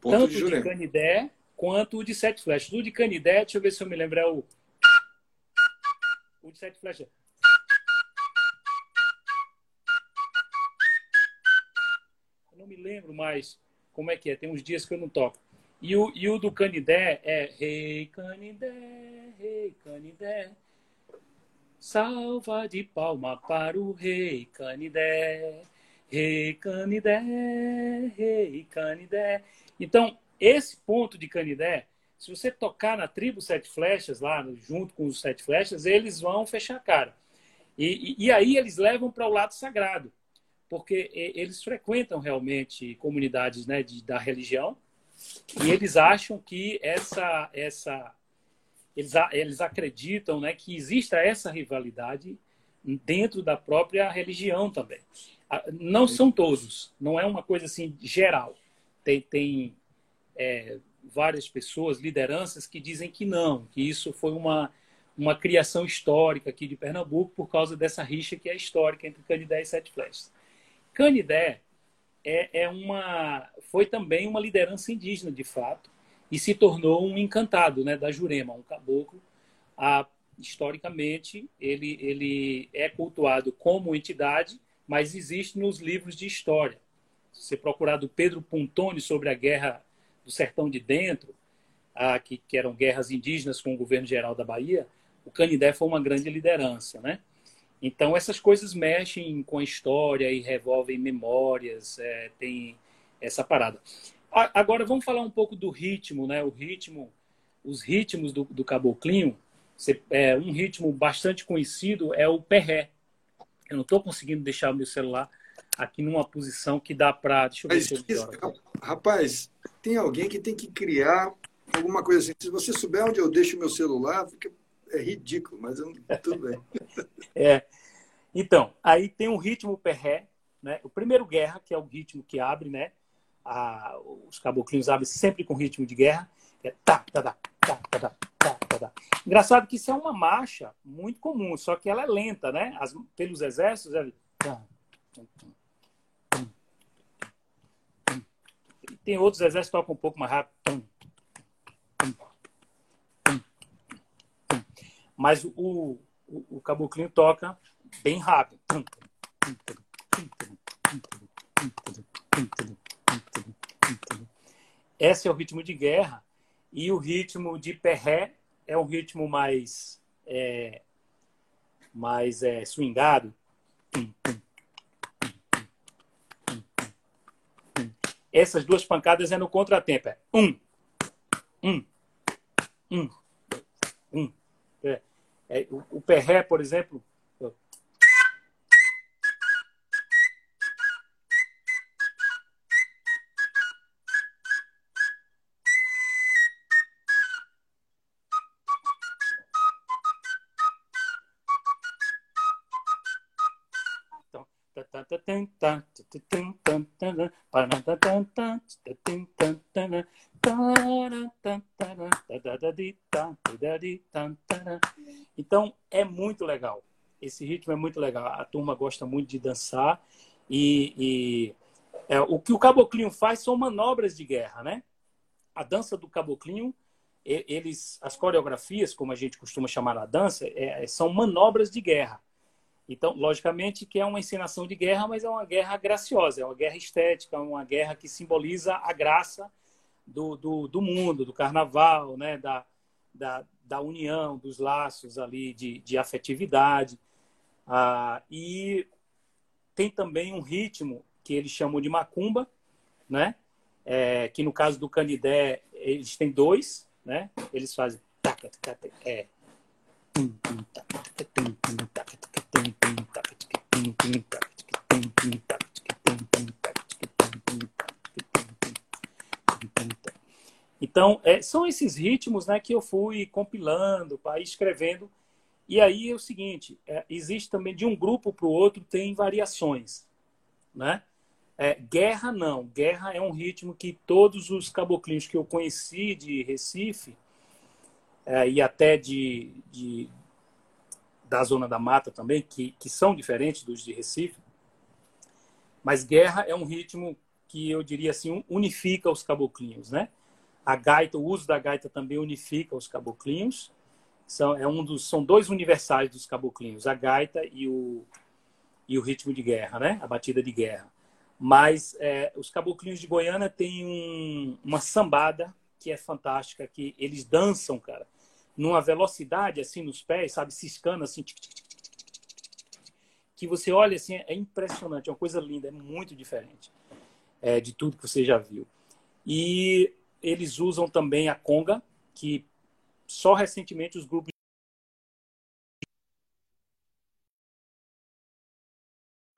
[SPEAKER 2] Ponto Tanto de, Jurema. de Canidé quanto o de Sete Flechas. O de Canidé, deixa eu ver se eu me lembro, é o. O de Sete Flechas. Lembro mais como é que é, tem uns dias que eu não toco. E o, e o do Canidé é Rei Canidé, Rei Canidé. Salva de palma para o rei Canidé, rei Canidé, rei Canidé. Então, esse ponto de Canidé, se você tocar na tribo Sete Flechas, lá junto com os Sete Flechas, eles vão fechar a cara. E, e, e aí eles levam para o lado sagrado, porque eles frequentam realmente comunidades né, de, da religião e eles acham que essa, essa eles, eles acreditam né, que exista essa rivalidade dentro da própria religião também. Não são todos, não é uma coisa assim geral. Tem, tem é, várias pessoas, lideranças, que dizem que não, que isso foi uma, uma criação histórica aqui de Pernambuco por causa dessa rixa que é histórica entre Canidé e Sete Flechas. Canidé é, é uma, foi também uma liderança indígena, de fato, e se tornou um encantado né, da Jurema, um caboclo. Ah, historicamente, ele, ele é cultuado como entidade, mas existe nos livros de história. Se você procurar do Pedro Pontoni sobre a guerra do Sertão de Dentro, ah, que, que eram guerras indígenas com o governo geral da Bahia, o Canidé foi uma grande liderança, né? Então essas coisas mexem com a história e revolvem memórias, é, tem essa parada. Agora vamos falar um pouco do ritmo, né? O ritmo, os ritmos do, do caboclinho. É, um ritmo bastante conhecido é o perré. Eu não estou conseguindo deixar o meu celular aqui numa posição que dá para. Deixa eu ver se
[SPEAKER 1] eu Rapaz, tem alguém que tem que criar alguma coisa assim. Se você souber onde eu deixo o meu celular, fica... é ridículo, mas eu... tudo bem.
[SPEAKER 2] é. Então, aí tem um ritmo perré, né? O primeiro guerra, que é o ritmo que abre, né? a, os caboclinhos abrem sempre com ritmo de guerra. É tá, tá, tá, tá, tá, tá, tá, tá, tá. Engraçado que isso é uma marcha muito comum, só que ela é lenta, né? As, pelos exércitos, é... E tem outros exércitos que tocam um pouco mais rápido. Mas o, o, o caboclinho toca bem rápido. Esse é o ritmo de guerra. E o ritmo de perré é um ritmo mais, é, mais é, swingado. Essas duas pancadas é no contratempo. É um, um, um. É, o, o perré, por exemplo, Então é muito legal. Esse ritmo é muito legal. A turma gosta muito de dançar e, e é, o que o caboclinho faz são manobras de guerra, né? A dança do caboclinho, eles, as coreografias, como a gente costuma chamar a dança, é, são manobras de guerra. Então, logicamente que é uma encenação de guerra, mas é uma guerra graciosa, é uma guerra estética, uma guerra que simboliza a graça do, do, do mundo, do carnaval, né? da, da, da união, dos laços ali de, de afetividade. Ah, e tem também um ritmo que eles chamam de macumba, né? É, que no caso do Canidé, eles têm dois, né? Eles fazem... É, então, é, são esses ritmos né, que eu fui compilando, para escrevendo. E aí é o seguinte: é, existe também de um grupo para o outro, tem variações. Né? É, guerra não. Guerra é um ritmo que todos os caboclinhos que eu conheci de Recife é, e até de, de, da Zona da Mata também, que, que são diferentes dos de Recife. Mas guerra é um ritmo que eu diria assim, unifica os caboclinhos, né? A gaita, o uso da gaita também unifica os caboclinhos. São, é um dos, são dois universais dos caboclinhos, a gaita e o, e o ritmo de guerra, né? A batida de guerra. Mas é, os caboclinhos de Goiânia têm um, uma sambada que é fantástica, que eles dançam, cara, numa velocidade assim nos pés, sabe, ciscando assim, tic, tic, tic, que você olha assim, é impressionante, é uma coisa linda, é muito diferente é, de tudo que você já viu. E eles usam também a conga, que só recentemente os grupos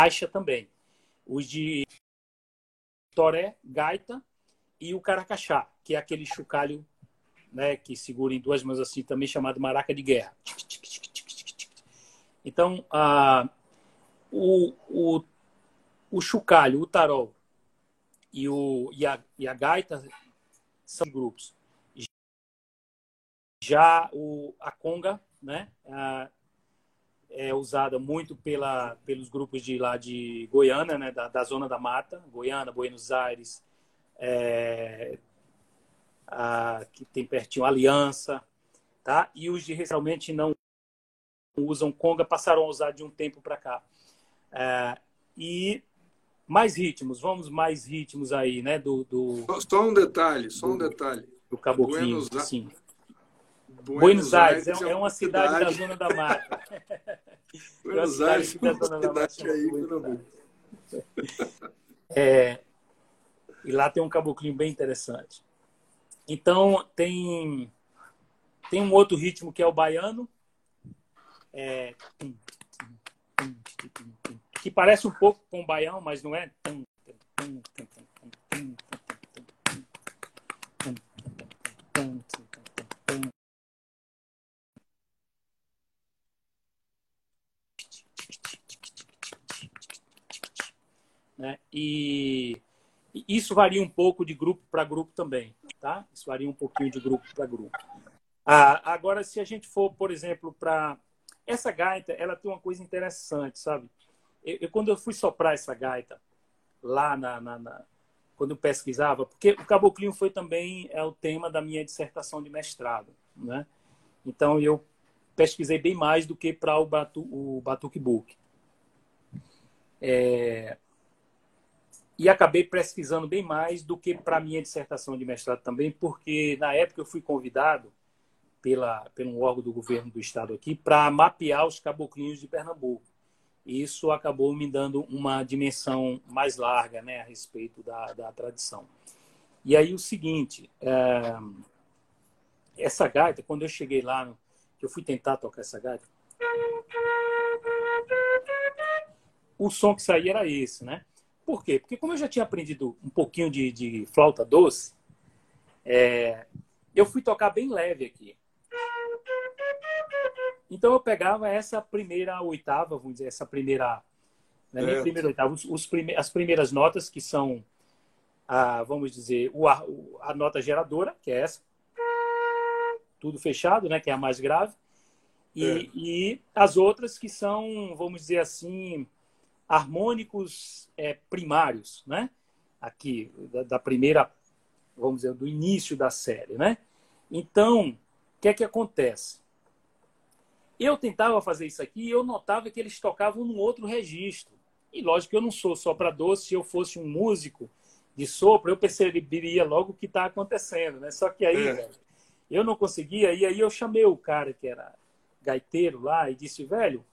[SPEAKER 2] caixa também. Os de toré, gaita e o caracachá, que é aquele chocalho né, que segura em duas mãos assim, também chamado maraca de guerra. Então, a, o, o, o chocalho, o tarol e, o, e, a, e a gaita são grupos. Já o, a conga, né, a, é usada muito pela, pelos grupos de lá de Goiânia, né, da, da zona da mata, Goiânia, Buenos Aires, é, a, que tem pertinho Aliança, tá? E os de realmente não usam conga passaram a usar de um tempo para cá. É, e mais ritmos, vamos mais ritmos aí, né? Do, do
[SPEAKER 1] só um detalhe, só um detalhe.
[SPEAKER 2] Do caboclinho, Buenos, sim. Buenos, Buenos Aires, Aires é, é, uma cidade, cidade, da zona da mata.
[SPEAKER 1] Buenos é Aires é uma cidade aí,
[SPEAKER 2] é, e lá tem um caboclinho bem interessante. Então tem tem um outro ritmo que é o baiano, é, que parece um pouco com o baião, mas não é. Né? E isso varia um pouco de grupo para grupo também, tá? Isso varia um pouquinho de grupo para grupo. Ah, agora, se a gente for, por exemplo, para essa gaita, ela tem uma coisa interessante, sabe? Eu, eu, quando eu fui soprar essa gaita lá na, na, na, quando eu pesquisava, porque o caboclinho foi também é o tema da minha dissertação de mestrado, né? Então eu pesquisei bem mais do que para o, batu, o Batuque Book. É, e acabei pesquisando bem mais do que para minha dissertação de mestrado também, porque na época eu fui convidado pela pelo órgão do governo do estado aqui para mapear os caboclinhos de Pernambuco. Isso acabou me dando uma dimensão mais larga, né, a respeito da, da tradição. E aí o seguinte, é, essa gaita, quando eu cheguei lá, eu fui tentar tocar essa gaita, o som que saía era esse, né? Por quê? Porque como eu já tinha aprendido um pouquinho de, de flauta doce, é, eu fui tocar bem leve aqui. Então eu pegava essa primeira oitava, vamos dizer, essa primeira, né, é. primeira oitava, os, os prime, as primeiras notas que são, a, vamos dizer, o, a, a nota geradora, que é essa, tudo fechado, né, que é a mais grave, e, é. e as outras que são, vamos dizer assim, harmônicos é, primários, né? Aqui, da, da, primeira, vamos dizer, do início da série, né? Então, o que é que acontece? Eu tentava fazer isso aqui e eu notava que eles tocavam num outro registro. E lógico que eu não sou soprador, se eu fosse um músico de sopro, eu perceberia logo o que está acontecendo, né? Só que aí, é. velho, eu não conseguia, e aí eu chamei o cara que era gaiteiro lá e disse, velho,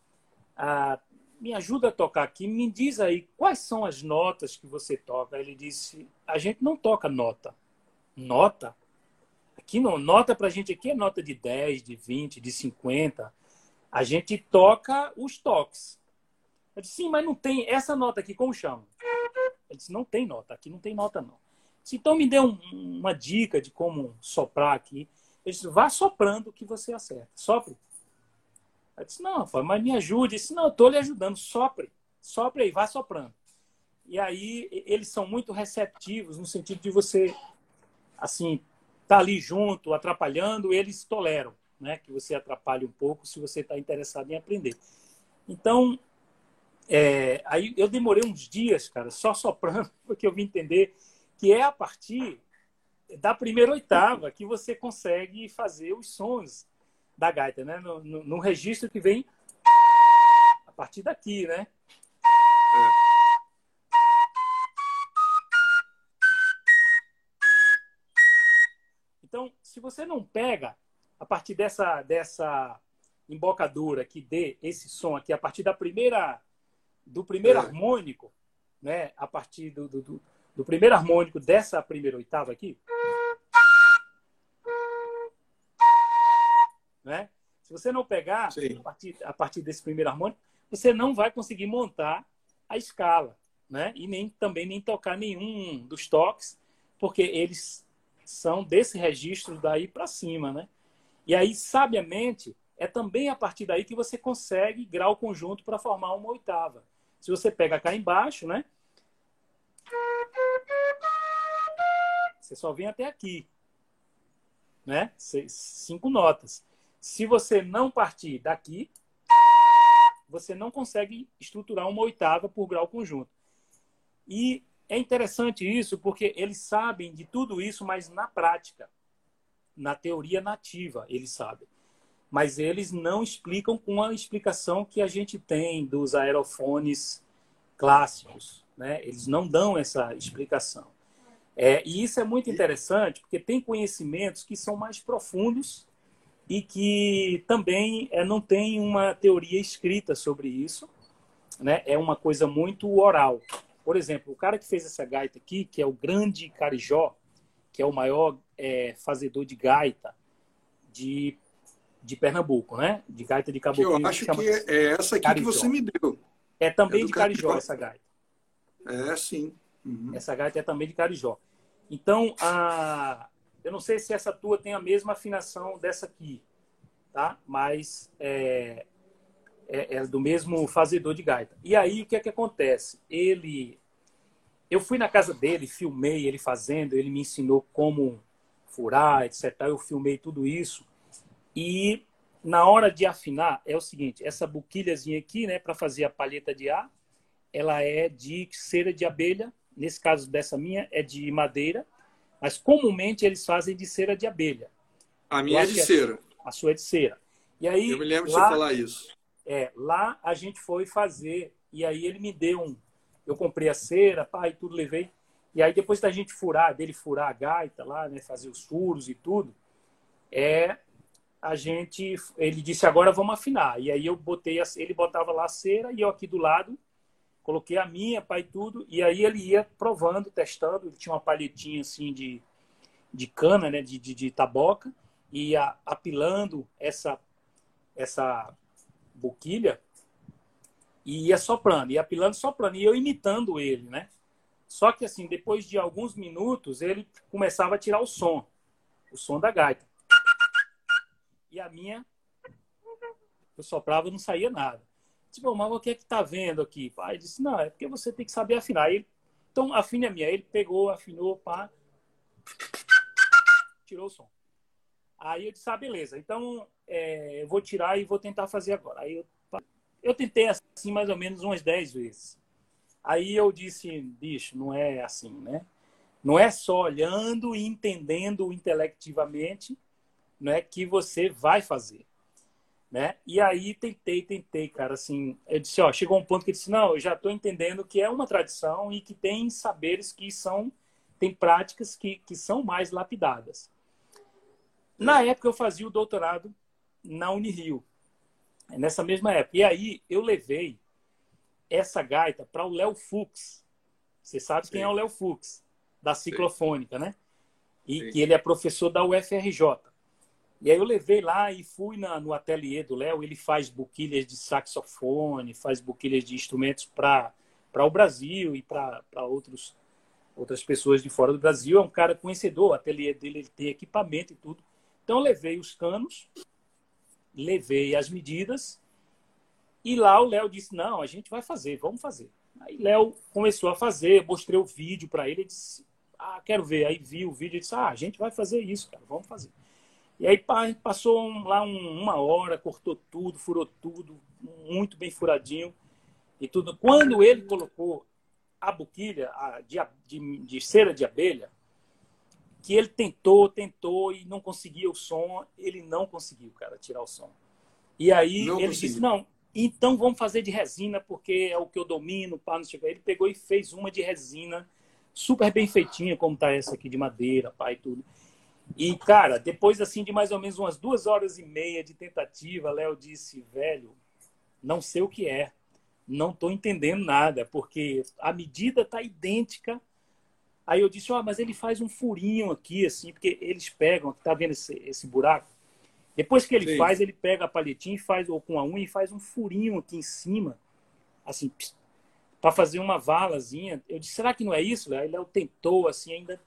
[SPEAKER 2] me ajuda a tocar aqui, me diz aí quais são as notas que você toca. Ele disse: a gente não toca nota. Nota? Aqui não, nota pra gente aqui é nota de 10, de 20, de 50. A gente toca os toques. Eu disse, sim, mas não tem essa nota aqui, como chama? Ele disse, não tem nota, aqui não tem nota não. Disse, então me dê um, uma dica de como soprar aqui. Ele disse, vá soprando que você acerta. Sopre. Eu disse, não, Rafael, mas me ajude. Eu disse, não, eu estou lhe ajudando, sopre. Sopre aí, vá soprando. E aí eles são muito receptivos no sentido de você, assim, tá ali junto, atrapalhando, eles toleram, né? Que você atrapalhe um pouco se você está interessado em aprender. Então, é, aí eu demorei uns dias, cara, só soprando, porque eu vim entender que é a partir da primeira oitava que você consegue fazer os sons da gaita, né? No, no, no registro que vem a partir daqui, né? É. Então, se você não pega a partir dessa, dessa embocadura que dê esse som aqui, a partir da primeira do primeiro é. harmônico, né? A partir do, do, do primeiro harmônico dessa primeira oitava aqui. Né? Se você não pegar a partir, a partir desse primeiro harmônico, você não vai conseguir montar a escala, né? E nem também nem tocar nenhum dos toques, porque eles são desse registro daí para cima, né? E aí, sabiamente, é também a partir daí que você consegue grau conjunto para formar uma oitava. Se você pega cá embaixo, né? Você só vem até aqui, né? Cinco notas. Se você não partir daqui, você não consegue estruturar uma oitava por grau conjunto. E é interessante isso porque eles sabem de tudo isso, mas na prática, na teoria nativa, eles sabem. Mas eles não explicam com a explicação que a gente tem dos aerofones clássicos. Né? Eles não dão essa explicação. É, e isso é muito interessante porque tem conhecimentos que são mais profundos e que também é, não tem uma teoria escrita sobre isso. Né? É uma coisa muito oral. Por exemplo, o cara que fez essa gaita aqui, que é o grande Carijó, que é o maior é, fazedor de gaita de, de Pernambuco, né? De gaita de caboclo.
[SPEAKER 1] Eu acho que, que é essa aqui Carijó. que você me deu.
[SPEAKER 2] É também é de Carijó, Carijó, essa gaita.
[SPEAKER 1] É, sim.
[SPEAKER 2] Uhum. Essa gaita é também de Carijó. Então, a... eu não sei se essa tua tem a mesma afinação dessa aqui, tá? Mas é, é, é, do mesmo fazedor de gaita. E aí o que é que acontece? Ele, eu fui na casa dele, filmei ele fazendo, ele me ensinou como furar, etc. Eu filmei tudo isso e na hora de afinar é o seguinte: essa buquilhazinha aqui, né, para fazer a palheta de ar, ela é de cera de abelha. Nesse caso dessa minha é de madeira, mas comumente eles fazem de cera de abelha.
[SPEAKER 1] A minha é de cera.
[SPEAKER 2] A sua é de cera. E aí,
[SPEAKER 1] eu me lembro lá, de você falar isso.
[SPEAKER 2] É, lá a gente foi fazer, e aí ele me deu um. Eu comprei a cera, pai, tudo levei. E aí depois da gente furar, dele furar a gaita lá, né, fazer os furos e tudo, é a gente, ele disse agora vamos afinar. E aí eu botei, a, ele botava lá a cera e eu aqui do lado coloquei a minha, pai tudo, e aí ele ia provando, testando, ele tinha uma palhetinha assim de, de cana, né, de, de, de taboca, e ia apilando essa essa boquilha e ia soprando, ia apilando, soprando, e eu imitando ele, né? Só que assim, depois de alguns minutos, ele começava a tirar o som, o som da gaita. E a minha, eu soprava e não saía nada. Tipo, mas o que é que tá vendo aqui? Pai disse, não, é porque você tem que saber afinar. Ele, então, afine a minha. Ele pegou, afinou, pá, tirou o som. Aí eu disse, ah, beleza. Então, é, eu vou tirar e vou tentar fazer agora. Aí eu, eu tentei assim mais ou menos umas 10 vezes. Aí eu disse, bicho, não é assim, né? Não é só olhando e entendendo intelectivamente né, que você vai fazer. Né? E aí tentei, tentei, cara, assim, eu disse, ó, chegou um ponto que eu disse, não, eu já estou entendendo que é uma tradição e que tem saberes que são, tem práticas que, que são mais lapidadas. Na época eu fazia o doutorado na Unirio, nessa mesma época. E aí eu levei essa gaita para o Léo Fux. Você sabe Sim. quem é o Léo Fux, da ciclofônica, Sim. né? E Sim. que ele é professor da UFRJ. E aí eu levei lá e fui na, no ateliê do Léo. Ele faz buquilhas de saxofone, faz buquilhas de instrumentos para o Brasil e para outros outras pessoas de fora do Brasil. É um cara conhecedor. O ateliê dele ele tem equipamento e tudo. Então eu levei os canos levei as medidas e lá o Léo disse: Não, a gente vai fazer, vamos fazer. Aí Léo começou a fazer, mostrei o vídeo para ele, ele disse: Ah, quero ver. Aí vi o vídeo e disse: Ah, a gente vai fazer isso, cara, vamos fazer. E aí passou lá uma hora, cortou tudo, furou tudo, muito bem furadinho e tudo. Quando ele colocou a boquilha de, de, de cera de abelha, que ele tentou, tentou e não conseguia o som, ele não conseguiu, cara, tirar o som. E aí não ele consegui. disse, não, então vamos fazer de resina, porque é o que eu domino, pá, não sei Ele pegou e fez uma de resina, super bem feitinha, como tá essa aqui de madeira, pá, e tudo. E, cara, depois assim de mais ou menos umas duas horas e meia de tentativa, Léo disse, velho, não sei o que é, não estou entendendo nada, porque a medida está idêntica. Aí eu disse, oh, mas ele faz um furinho aqui, assim, porque eles pegam, tá vendo esse, esse buraco? Depois que ele Sim. faz, ele pega a palhetinha e faz, ou com a unha, e faz um furinho aqui em cima, assim, para fazer uma valazinha. Eu disse, será que não é isso? Aí ele tentou, assim, ainda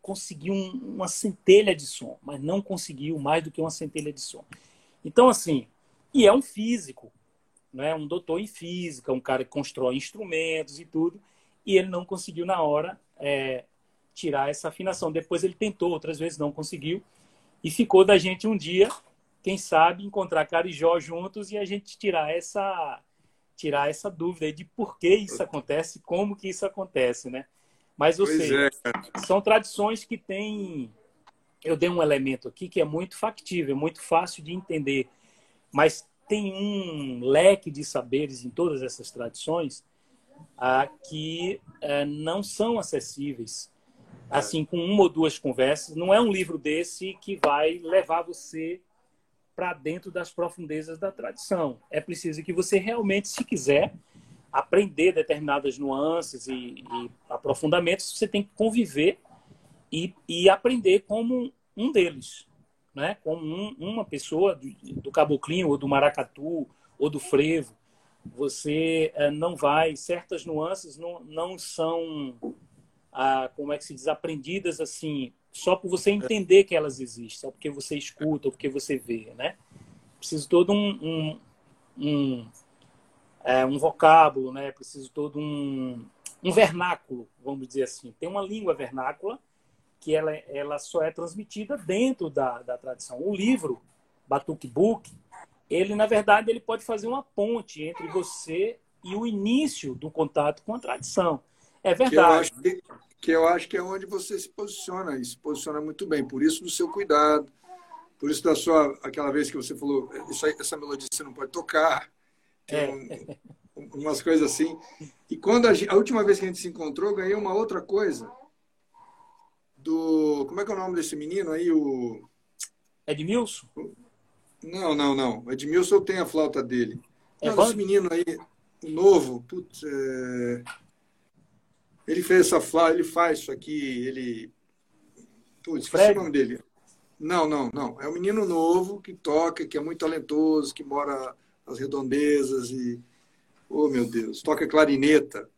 [SPEAKER 2] conseguiu um, uma centelha de som, mas não conseguiu mais do que uma centelha de som. Então, assim, e é um físico, né? um doutor em física, um cara que constrói instrumentos e tudo, e ele não conseguiu na hora é, tirar essa afinação. Depois ele tentou, outras vezes não conseguiu, e ficou da gente um dia, quem sabe, encontrar Carijó juntos e a gente tirar essa tirar essa dúvida de por que isso acontece, como que isso acontece, né? Mas, ou pois seja, é. são tradições que têm. Eu dei um elemento aqui que é muito factível, muito fácil de entender, mas tem um leque de saberes em todas essas tradições ah, que ah, não são acessíveis. Assim, com uma ou duas conversas, não é um livro desse que vai levar você para dentro das profundezas da tradição. É preciso que você realmente, se quiser, aprender determinadas nuances e, e aprofundamentos, você tem que conviver e, e aprender como um deles, né? como um, uma pessoa do, do caboclinho ou do maracatu ou do frevo. Você é, não vai, certas nuances não, não são, ah, como é que se diz, aprendidas assim, só por você entender que elas existem, só porque você escuta ou porque você vê, né? Precisa todo um, um, um é, um vocábulo, né? Preciso todo um, um vernáculo, vamos dizer assim. Tem uma língua vernácula que ela, ela só é transmitida dentro da, da tradição. O livro, Batuque Book, ele, na verdade, ele pode fazer uma ponte entre você e o início do contato com a tradição. É verdade.
[SPEAKER 1] Eu acho que, que, eu acho que é onde você se posiciona, e se posiciona muito bem. Por isso, do seu cuidado, por isso da sua... Aquela vez que você falou, aí, essa melodia você não pode tocar, é. Um, umas coisas assim. E quando a, a, última vez que a gente se encontrou, ganhei uma outra coisa do. Como é que é o nome desse menino aí? O.
[SPEAKER 2] Edmilson?
[SPEAKER 1] Não, não, não. Edmilson eu tenho a flauta dele. É não, esse menino aí, novo, putz, é... ele fez essa flauta, ele faz isso aqui, ele. Putz, esqueci o nome dele. Não, não, não. É um menino novo que toca, que é muito talentoso, que mora as redondezas e. Oh, meu Deus, toca clarineta.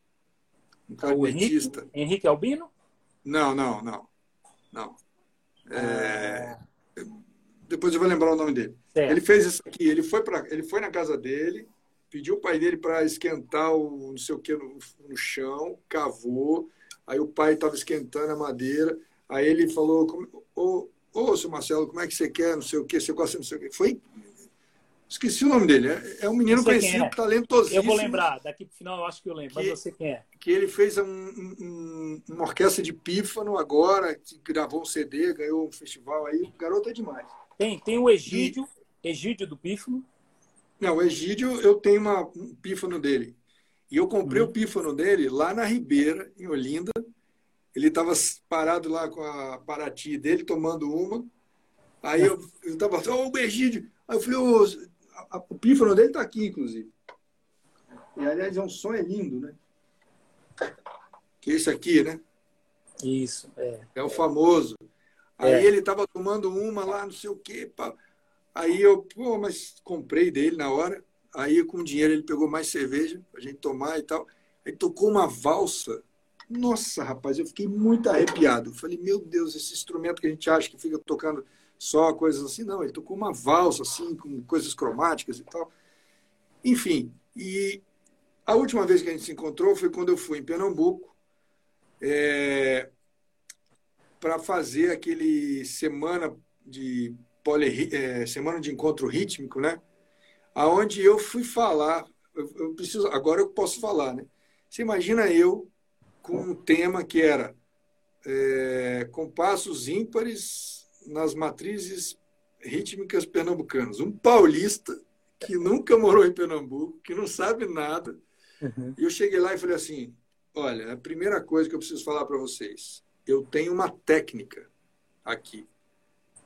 [SPEAKER 2] Um clarinetista. Henrique, Henrique Albino?
[SPEAKER 1] Não, não, não. Não. É... Depois eu vou lembrar o nome dele. Certo. Ele fez isso aqui, ele foi, pra... ele foi na casa dele, pediu o pai dele para esquentar o não sei o que no, no chão, cavou. Aí o pai estava esquentando a madeira. Aí ele falou: Ô, ô, seu Marcelo, como é que você quer? Não sei o que, você gosta não sei o que. Foi Esqueci o nome dele. É, é um menino conhecido, é. talentosíssimo.
[SPEAKER 2] Eu vou lembrar, daqui para o final eu acho que eu lembro, que, mas você quem é?
[SPEAKER 1] Que ele fez um, um, uma orquestra de pífano agora, gravou um CD, ganhou um festival aí. O garoto é demais.
[SPEAKER 2] Tem, tem o Egídio, e... Egídio do pífano.
[SPEAKER 1] Não, o Egídio, eu tenho uma, um pífano dele. E eu comprei uhum. o pífano dele lá na Ribeira, em Olinda. Ele estava parado lá com a Paraty dele, tomando uma. Aí eu estava, ô, oh, Egídio. Aí eu falei, oh, a, o pífano dele está aqui, inclusive. E, aliás, é um som é lindo, né? Que é esse aqui, né?
[SPEAKER 2] Isso, é.
[SPEAKER 1] É o famoso. Aí é. ele estava tomando uma lá, não sei o quê. Pá. Aí eu, pô, mas comprei dele na hora. Aí com o dinheiro ele pegou mais cerveja pra gente tomar e tal. Aí tocou uma valsa. Nossa, rapaz, eu fiquei muito arrepiado. Falei, meu Deus, esse instrumento que a gente acha que fica tocando só coisas assim. Não, ele tocou uma valsa, assim, com coisas cromáticas e tal. Enfim, e a última vez que a gente se encontrou foi quando eu fui em Pernambuco é, para fazer aquele semana de poli, é, semana de encontro rítmico, né? Aonde eu fui falar, eu, eu, preciso, agora eu posso falar, né? Você imagina eu com um tema que era é, compassos ímpares nas matrizes rítmicas pernambucanas. Um paulista que nunca morou em Pernambuco, que não sabe nada. Uhum. E eu cheguei lá e falei assim: olha, a primeira coisa que eu preciso falar para vocês, eu tenho uma técnica aqui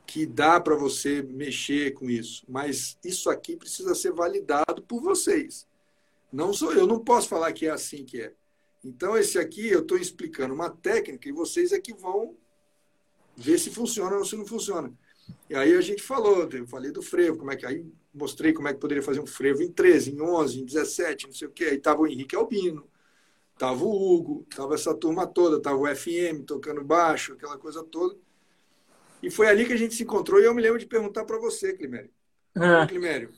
[SPEAKER 1] que dá para você mexer com isso, mas isso aqui precisa ser validado por vocês. Não sou eu, não posso falar que é assim que é. Então, esse aqui eu estou explicando uma técnica e vocês é que vão ver se funciona ou se não funciona. E aí a gente falou, eu falei do frevo, como é que aí mostrei como é que poderia fazer um frevo em 13, em 11, em 17, não sei o quê. Aí tava o Henrique Albino, tava o Hugo, tava essa turma toda, tava o FM tocando baixo, aquela coisa toda. E foi ali que a gente se encontrou e eu me lembro de perguntar para você, Climério. Ah. Climério,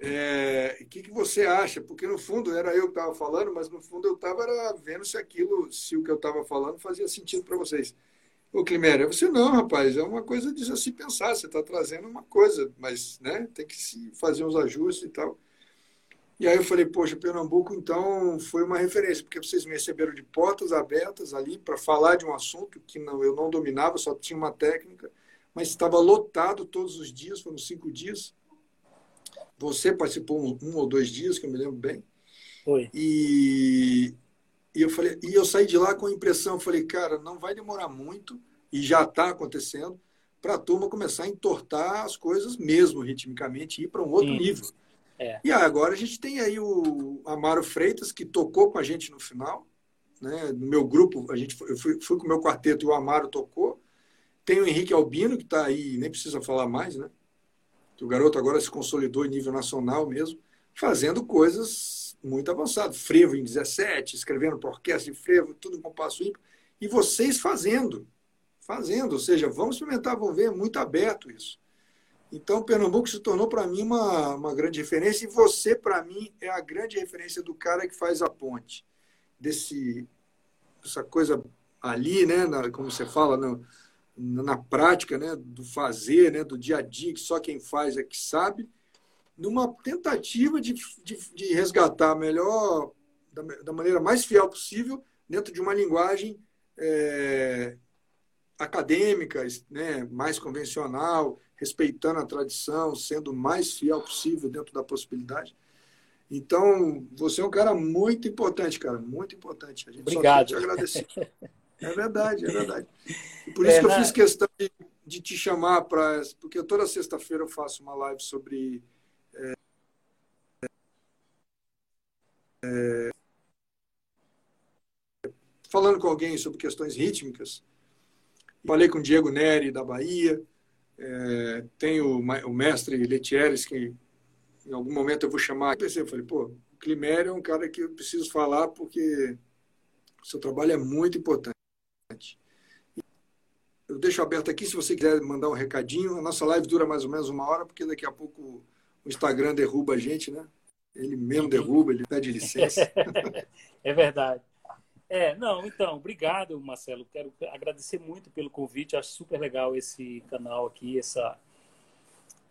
[SPEAKER 1] é, o que, que você acha? Porque no fundo era eu que estava falando, mas no fundo eu estava vendo se aquilo, se o que eu estava falando fazia sentido para vocês. Ô, Climério, você não, rapaz, é uma coisa de se pensar, você está trazendo uma coisa, mas né, tem que se fazer uns ajustes e tal. E aí eu falei, poxa, Pernambuco então foi uma referência, porque vocês me receberam de portas abertas ali para falar de um assunto que não, eu não dominava, só tinha uma técnica, mas estava lotado todos os dias, foram cinco dias. Você participou um, um ou dois dias, que eu me lembro bem.
[SPEAKER 2] Foi.
[SPEAKER 1] E, e eu falei, e eu saí de lá com a impressão, falei, cara, não vai demorar muito, e já está acontecendo, para a turma começar a entortar as coisas mesmo, ritmicamente, e ir para um outro Sim. nível. É. E agora a gente tem aí o Amaro Freitas, que tocou com a gente no final. Né? No meu grupo, a gente foi, eu fui, fui com o meu quarteto e o Amaro tocou. Tem o Henrique Albino, que está aí, nem precisa falar mais, né? Que o garoto agora se consolidou em nível nacional mesmo, fazendo coisas muito avançadas. Frevo em 17, escrevendo para orquestra de frevo, tudo com passo ímpar. E vocês fazendo, fazendo. Ou seja, vamos experimentar, vamos ver, é muito aberto isso. Então, Pernambuco se tornou para mim uma, uma grande referência, e você, para mim, é a grande referência do cara que faz a ponte. Desse, essa coisa ali, né, na, como você fala, no, na prática, né, do fazer, né, do dia a dia, que só quem faz é que sabe, numa tentativa de, de, de resgatar melhor, da, da, maneira mais fiel possível, dentro de uma linguagem é, acadêmica, né, mais convencional, respeitando a tradição, sendo o mais fiel possível dentro da possibilidade. Então, você é um cara muito importante, cara, muito importante. A gente
[SPEAKER 2] Obrigado.
[SPEAKER 1] só tem que te agradecer. É verdade, é verdade. E por isso é, que eu fiz questão de, de te chamar para. Porque toda sexta-feira eu faço uma live sobre. É, é, falando com alguém sobre questões rítmicas. Falei com o Diego Neri, da Bahia. É, tem o, o mestre Letieres, que em algum momento eu vou chamar. Eu pensei, eu falei, pô, Climério é um cara que eu preciso falar porque o seu trabalho é muito importante. Eu deixo aberto aqui se você quiser mandar um recadinho. A nossa live dura mais ou menos uma hora, porque daqui a pouco o Instagram derruba a gente, né? Ele mesmo derruba, ele pede licença.
[SPEAKER 2] é verdade. É, não, então, obrigado, Marcelo. Quero agradecer muito pelo convite. Acho super legal esse canal aqui, essa,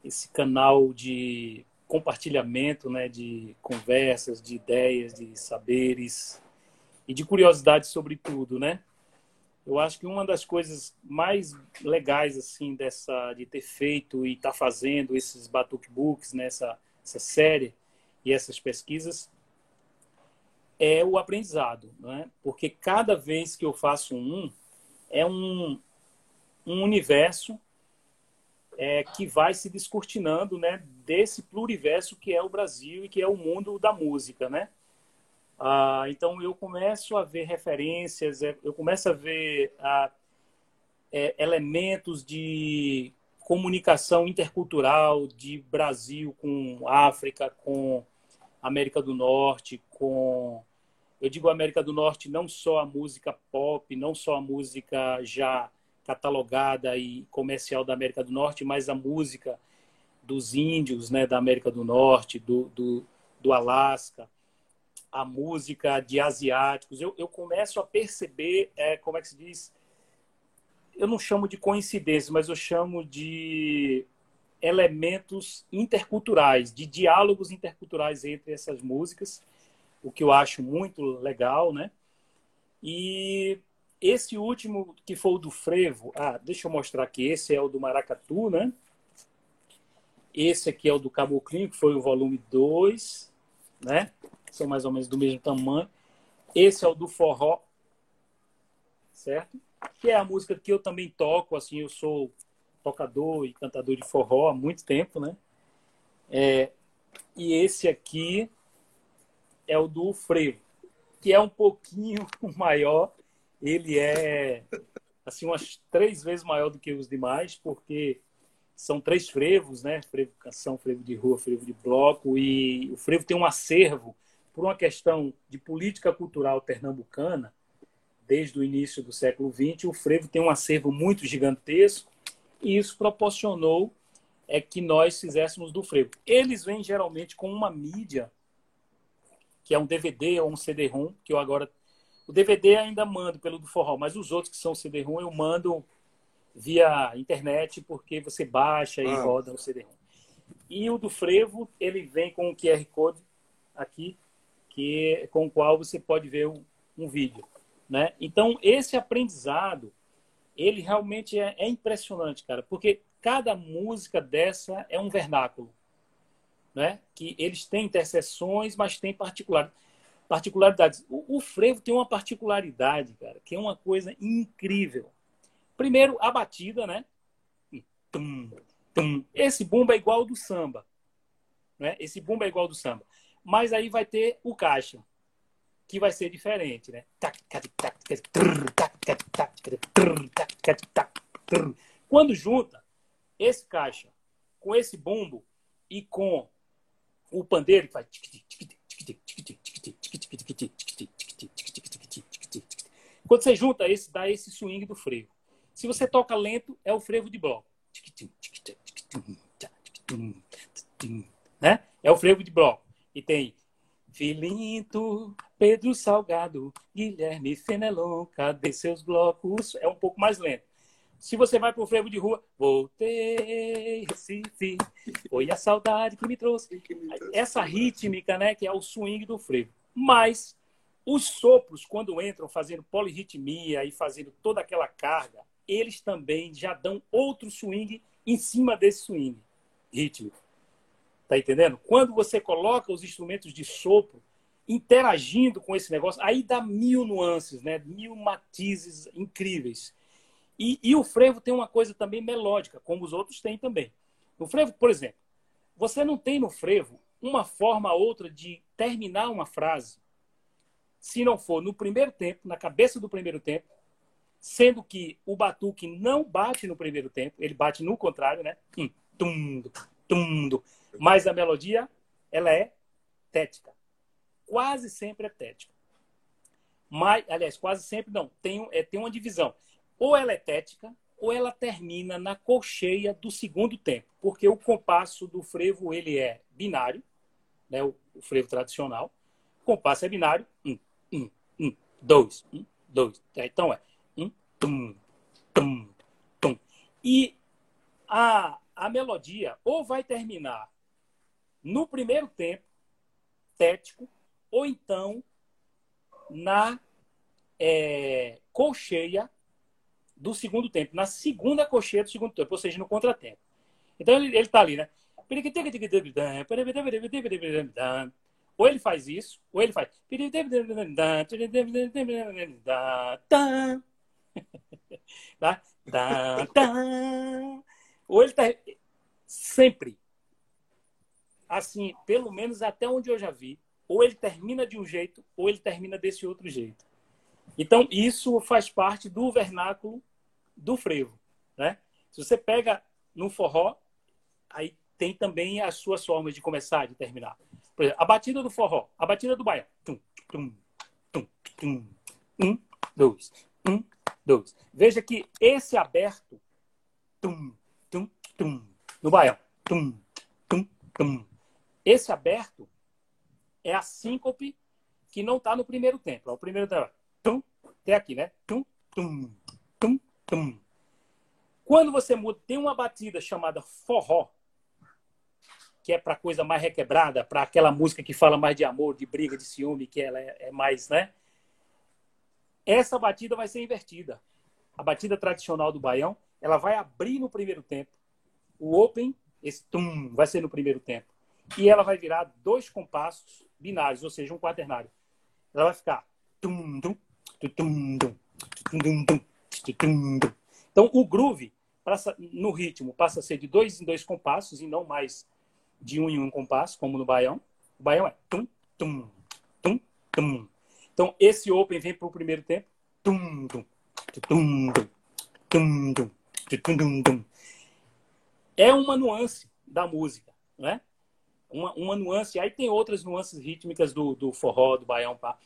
[SPEAKER 2] esse canal de compartilhamento, né, de conversas, de ideias, de saberes e de curiosidades sobre tudo, né? Eu acho que uma das coisas mais legais assim dessa de ter feito e estar tá fazendo esses Batuque Books nessa essa série e essas pesquisas é o aprendizado, né? Porque cada vez que eu faço um, é um, um universo é, que vai se descortinando, né? Desse pluriverso que é o Brasil e que é o mundo da música, né? Ah, então eu começo a ver referências, é, eu começo a ver ah, é, elementos de comunicação intercultural de Brasil com África, com América do Norte, com eu digo América do Norte, não só a música pop, não só a música já catalogada e comercial da América do Norte, mas a música dos índios né, da América do Norte, do, do, do Alasca, a música de asiáticos. Eu, eu começo a perceber, é, como é que se diz? Eu não chamo de coincidência, mas eu chamo de elementos interculturais, de diálogos interculturais entre essas músicas o que eu acho muito legal, né? E esse último, que foi o do frevo, ah, deixa eu mostrar aqui, esse é o do Maracatu, né? Esse aqui é o do Caboclinho, que foi o volume 2, né? São mais ou menos do mesmo tamanho. Esse é o do Forró, certo? Que é a música que eu também toco, assim, eu sou tocador e cantador de forró há muito tempo, né? É, e esse aqui é o do frevo, que é um pouquinho maior. Ele é assim umas três vezes maior do que os demais, porque são três frevos, né? Frevo canção, frevo de rua, frevo de bloco, e o frevo tem um acervo por uma questão de política cultural pernambucana, desde o início do século XX, o frevo tem um acervo muito gigantesco, e isso proporcionou é que nós fizéssemos do frevo. Eles vêm geralmente com uma mídia, que é um DVD ou um CD-ROM, que eu agora... O DVD ainda mando pelo do forró, mas os outros que são CD-ROM eu mando via internet, porque você baixa e ah. roda o CD-ROM. E o do frevo, ele vem com um QR Code aqui, que com o qual você pode ver um, um vídeo. Né? Então, esse aprendizado, ele realmente é, é, impressionante, cara, porque cada música dessa é um vernáculo. Né? Que eles têm interseções, mas tem particular, particularidades. O, o frevo tem uma particularidade, cara, que é uma coisa incrível Primeiro, a batida, né? Tum, tum. Esse bumbo é igual ao do samba. Né? Esse bumbo é igual ao do samba. Mas aí vai ter o caixa, que vai ser diferente, né? Quando junta esse caixa com esse bumbo e com o pandeiro que faz quando você junta esse, dá esse swing do freio. Se você toca lento, é o frevo de bloco. Né? É o frevo de bloco. E tem Filinto, Pedro Salgado, Guilherme Fenelon, cadê seus blocos? É um pouco mais lento. Se você vai para o frevo de rua, voltei, Recife, foi a saudade que me trouxe. Essa rítmica, né, que é o swing do frevo. Mas os sopros, quando entram fazendo polirritmia e fazendo toda aquela carga, eles também já dão outro swing em cima desse swing rítmico. Tá entendendo? Quando você coloca os instrumentos de sopro interagindo com esse negócio, aí dá mil nuances, né? Mil matizes incríveis. E, e o frevo tem uma coisa também melódica, como os outros têm também. No frevo, por exemplo, você não tem no frevo uma forma ou outra de terminar uma frase se não for no primeiro tempo, na cabeça do primeiro tempo, sendo que o batuque não bate no primeiro tempo, ele bate no contrário, né? Tum, tum, Mas a melodia, ela é tética. Quase sempre é tética. Mas, aliás, quase sempre não. Tem, é, tem uma divisão. Ou ela é tética, ou ela termina na colcheia do segundo tempo. Porque o compasso do frevo, ele é binário, né? o, o frevo tradicional. O compasso é binário. Um, um, um, dois, um, dois. Então é tum, tum, tum. E a, a melodia ou vai terminar no primeiro tempo, tético, ou então na é, colcheia do segundo tempo, na segunda colcheia do segundo tempo, ou seja, no contratempo. Então ele está ali, né? Ou ele faz isso, ou ele faz. tá? Tá, tá. Ou ele tá sempre assim, pelo menos até onde eu já vi, ou ele termina de um jeito, ou ele termina desse outro jeito. Então, isso faz parte do vernáculo do frevo, né? Se você pega no forró, aí tem também as suas formas de começar, de terminar. Por exemplo, a batida do forró, a batida do baião. Tum, tum, tum, tum, um, dois, um, dois. Veja que esse aberto, tum, tum, tum, no baião, tum, tum, tum. Esse aberto é a síncope que não está no primeiro tempo. É o primeiro tempo, tum, até aqui, né? Tum, tum, tum, tum. Quando você muda, tem uma batida chamada forró, que é para coisa mais requebrada, para aquela música que fala mais de amor, de briga, de ciúme, que ela é, é mais, né? Essa batida vai ser invertida. A batida tradicional do baião, ela vai abrir no primeiro tempo. O open, esse tum, vai ser no primeiro tempo. E ela vai virar dois compassos binários, ou seja, um quaternário. Ela vai ficar tum, tum, tum, tum, tum, tum, tum, tum. Então, o groove, passa, no ritmo, passa a ser de dois em dois compassos e não mais de um em um compasso, como no baião. O baião é tum, tum, tum, tum. Então, esse open vem para o primeiro tempo. Tum, tum, tum, tum, tum, tum, tum. É uma nuance da música, né? Uma, uma nuance. Aí tem outras nuances rítmicas do, do forró, do baião, pá.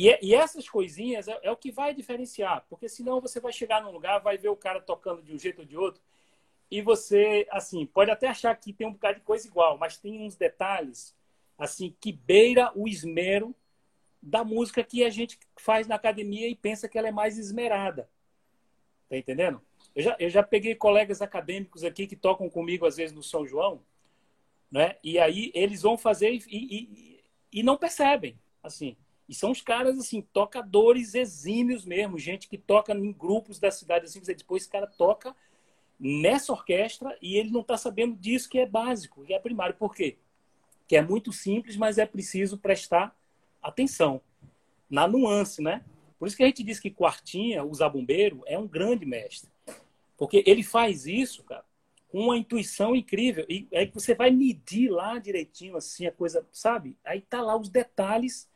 [SPEAKER 2] E, é, e essas coisinhas é, é, o que vai diferenciar, porque senão você vai chegar num lugar, vai ver o cara tocando de um jeito ou de outro, e você, assim, pode até achar que tem um bocado de coisa igual, mas tem uns detalhes, assim, que beira o esmero da música que a gente faz na academia e pensa que ela é mais esmerada. Tá entendendo? Eu já, eu já peguei colegas acadêmicos aqui que tocam comigo, às vezes, no São João, né? E aí eles vão fazer e, e, e não percebem, assim. E são os caras, assim, tocadores exímios mesmo, gente que toca em grupos da cidade, assim, depois esse cara toca nessa orquestra e ele não está sabendo disso que é básico, que é primário. Por quê? Que é muito simples, mas é preciso prestar atenção na nuance, né? Por isso que a gente diz que Quartinha, o zabumbeiro, é um grande mestre. Porque ele faz isso, cara, com uma intuição incrível. E aí você vai medir lá direitinho, assim, a coisa, sabe? Aí tá lá os detalhes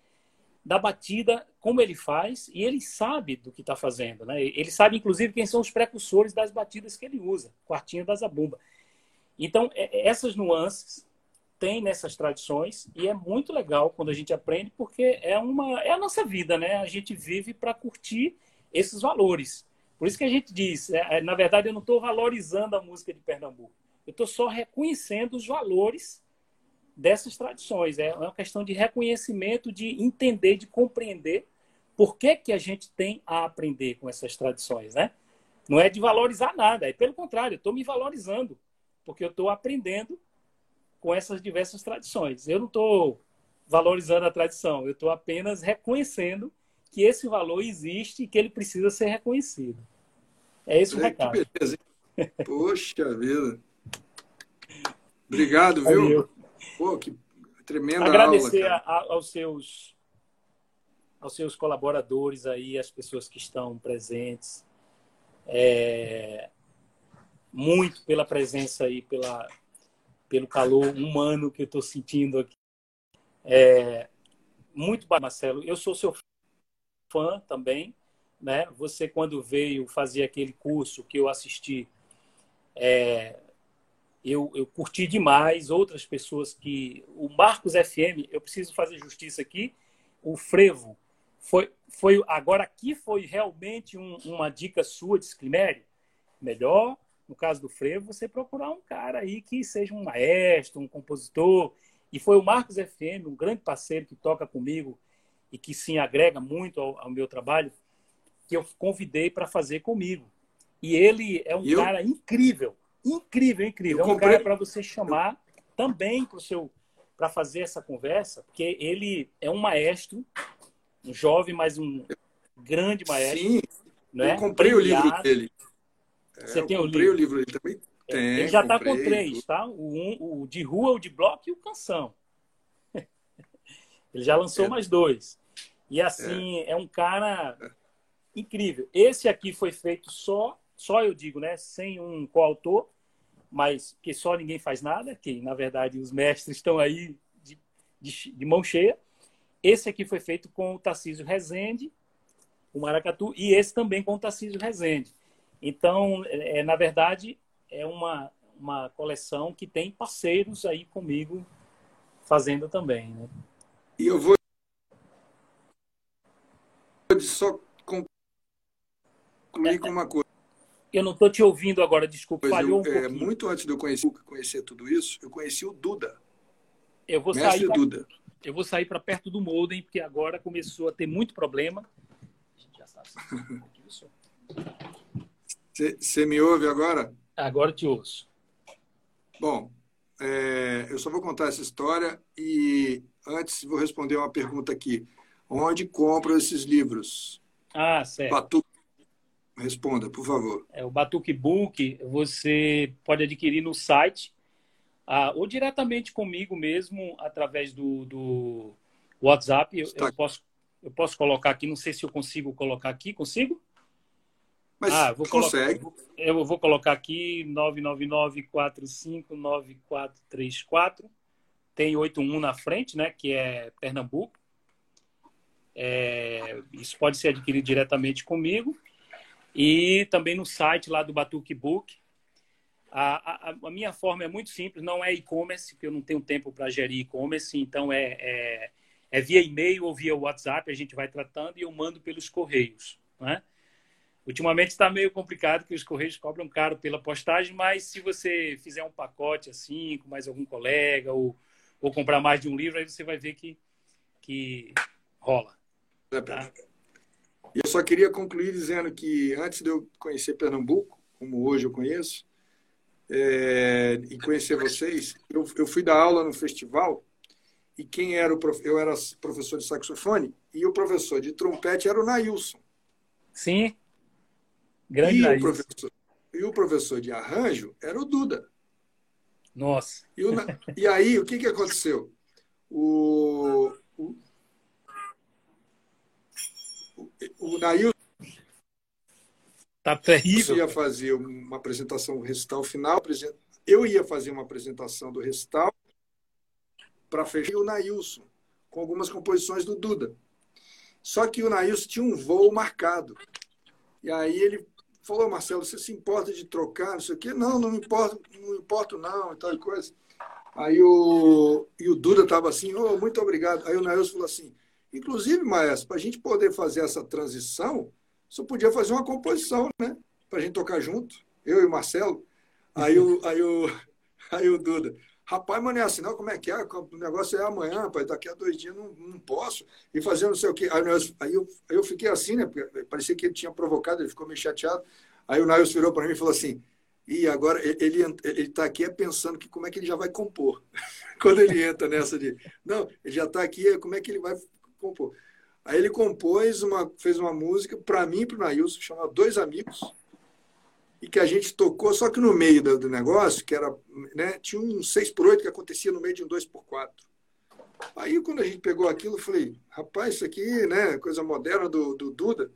[SPEAKER 2] da batida, como ele faz, e ele sabe do que está fazendo, né? Ele sabe, inclusive, quem são os precursores das batidas que ele usa, quartinha da zabumba. Então, é, é, essas nuances tem nessas tradições e é muito legal quando a gente aprende porque é uma é a nossa vida, né? A gente vive para curtir esses valores. Por isso que a gente diz, é, é na verdade, eu não estou valorizando a música de Pernambuco. Eu estou só reconhecendo os valores dessas tradições. É uma questão de reconhecimento, de entender, de compreender por que, que a gente tem a aprender com essas tradições, né? Não é de valorizar nada, é pelo contrário, eu estou me valorizando, porque eu estou aprendendo com essas diversas tradições. Eu não estou valorizando a tradição, eu estou apenas reconhecendo que esse valor existe e que ele precisa ser reconhecido. É esse o recado.
[SPEAKER 1] Poxa vida. Obrigado, viu? Valeu. Pô, que tremenda
[SPEAKER 2] Agradecer
[SPEAKER 1] aula,
[SPEAKER 2] a, aos seus aos seus colaboradores aí, as pessoas que estão presentes. É, muito pela presença aí, pela, pelo calor humano que eu estou sentindo aqui. É, muito bom, Marcelo. Eu sou seu fã também. Né? Você, quando veio fazer aquele curso que eu assisti, é, eu, eu curti demais. Outras pessoas que. O Marcos FM, eu preciso fazer justiça aqui. O Frevo foi, foi agora aqui foi realmente um, uma dica sua de. Melhor no caso do frevo, você procurar um cara aí que seja um maestro, um compositor. E foi o Marcos FM, um grande parceiro que toca comigo e que sim agrega muito ao, ao meu trabalho, que eu convidei para fazer comigo. E ele é um eu... cara incrível, incrível, incrível. Eu é um comprei... cara para você chamar também para seu para fazer essa conversa, porque ele é um maestro, um jovem, mas um grande maestro. Sim,
[SPEAKER 1] né? eu comprei Premiado. o livro dele.
[SPEAKER 2] Você
[SPEAKER 1] é,
[SPEAKER 2] tem
[SPEAKER 1] o livro? o livro ele também.
[SPEAKER 2] Tem, ele já está com três, tá? O, um, o de rua, o de bloco e o canção. ele já lançou é. mais dois. E assim, é, é um cara é. incrível. Esse aqui foi feito só, só eu digo, né? Sem um coautor, mas que só ninguém faz nada, que na verdade os mestres estão aí de, de, de mão cheia. Esse aqui foi feito com o Tarcísio Rezende, o Maracatu, e esse também com o Tarcísio Rezende. Então, é, na verdade, é uma, uma coleção que tem parceiros aí comigo fazendo também. Né?
[SPEAKER 1] E eu vou só concluir com uma coisa.
[SPEAKER 2] Eu não estou te ouvindo agora, desculpa, pois falhou eu, um é,
[SPEAKER 1] Muito antes de eu conhecer, conhecer tudo isso, eu conheci o Duda.
[SPEAKER 2] Eu vou Mestre sair pra, Duda. Eu vou sair para perto do Molden, porque agora começou a ter muito problema. A gente já sabe.
[SPEAKER 1] Você me ouve agora?
[SPEAKER 2] Agora te ouço.
[SPEAKER 1] Bom, é, eu só vou contar essa história e antes vou responder uma pergunta aqui. Onde compro esses livros?
[SPEAKER 2] Ah, certo.
[SPEAKER 1] Responda, por favor.
[SPEAKER 2] É, o Batuque Book você pode adquirir no site ah, ou diretamente comigo mesmo através do, do WhatsApp. Eu, eu, posso, eu posso colocar aqui, não sei se eu consigo colocar aqui. Consigo?
[SPEAKER 1] Mas ah, vou consegue.
[SPEAKER 2] Colocar, eu vou colocar aqui 999459434. Tem 81 na frente, né? Que é Pernambuco. É, isso pode ser adquirido diretamente comigo e também no site lá do Batuque Book. A, a, a minha forma é muito simples, não é e-commerce, porque eu não tenho tempo para gerir e-commerce, então é, é, é via e-mail ou via WhatsApp, a gente vai tratando e eu mando pelos correios. Né? Ultimamente está meio complicado que os correios cobram caro pela postagem, mas se você fizer um pacote assim, com mais algum colega, ou, ou comprar mais de um livro, aí você vai ver que, que rola.
[SPEAKER 1] É, tá? E eu só queria concluir dizendo que antes de eu conhecer Pernambuco, como hoje eu conheço, é, e conhecer vocês, eu, eu fui dar aula no festival e quem era o prof, eu era professor de saxofone e o professor de trompete era o Nailson.
[SPEAKER 2] Sim. Grande
[SPEAKER 1] e
[SPEAKER 2] Nailson.
[SPEAKER 1] o professor e o professor de arranjo era o Duda.
[SPEAKER 2] Nossa.
[SPEAKER 1] E, o, e aí o que que aconteceu? O, o, o Nailson
[SPEAKER 2] Tá terrível.
[SPEAKER 1] ia fazer uma apresentação do recital final. Eu ia fazer uma apresentação do recital para fechar o Nailson, com algumas composições do Duda. Só que o Nailson tinha um voo marcado. E aí ele falou, Marcelo, você se importa de trocar, não sei o quê? Não, não me importa, não importo não, e tal coisa. Aí o, e o Duda estava assim, oh, muito obrigado. Aí o Nailson falou assim, inclusive, Maestro, para a gente poder fazer essa transição, só podia fazer uma composição, né? Para a gente tocar junto, eu e o Marcelo. Aí o, aí o, aí o Duda, rapaz, mas não é assim, não, como é que é? O negócio é amanhã, pai, daqui a dois dias não, não posso. E fazer não sei o quê. Aí, aí, eu, aí eu fiquei assim, né? Parecia que ele tinha provocado, ele ficou meio chateado. Aí o Nails virou para mim e falou assim: e agora ele ele está aqui é pensando que como é que ele já vai compor quando ele entra nessa de não ele já está aqui como é que ele vai compor Aí ele compôs uma, fez uma música para mim e para o Nailson, chamada Dois Amigos, e que a gente tocou, só que no meio do, do negócio, que era, né, tinha um 6x8 que acontecia no meio de um 2x4. Aí quando a gente pegou aquilo, eu falei, rapaz, isso aqui, né, coisa moderna do, do Duda.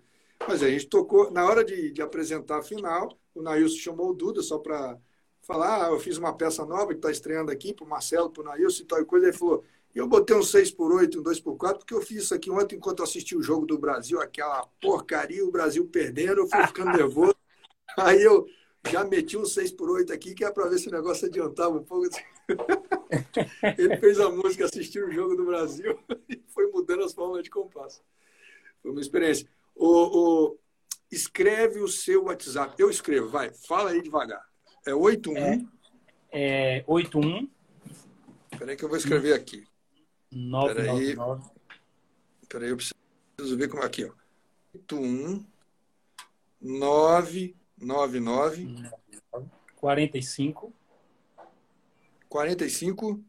[SPEAKER 1] Mas a gente tocou, na hora de, de apresentar a final, o Nailson chamou o Duda só para falar, ah, eu fiz uma peça nova que está estreando aqui para o Marcelo, para o Nailson e tal coisa. Ele falou, eu botei um 6 por 8 um 2 por 4 porque eu fiz isso aqui ontem enquanto assisti o jogo do Brasil, aquela porcaria, o Brasil perdendo, eu fui ficando nervoso. Aí eu já meti um 6 por 8 aqui, que é para ver se o negócio adiantava um pouco. Ele fez a música, assistiu o jogo do Brasil e foi mudando as formas de compasso. Foi uma experiência. O, o, escreve o seu WhatsApp. Eu escrevo, vai, fala aí devagar. É 81.
[SPEAKER 2] É, é 81.
[SPEAKER 1] Peraí que eu vou escrever aqui.
[SPEAKER 2] 999.
[SPEAKER 1] Peraí, eu preciso ver como é aqui, ó. 81 999
[SPEAKER 2] 45
[SPEAKER 1] 45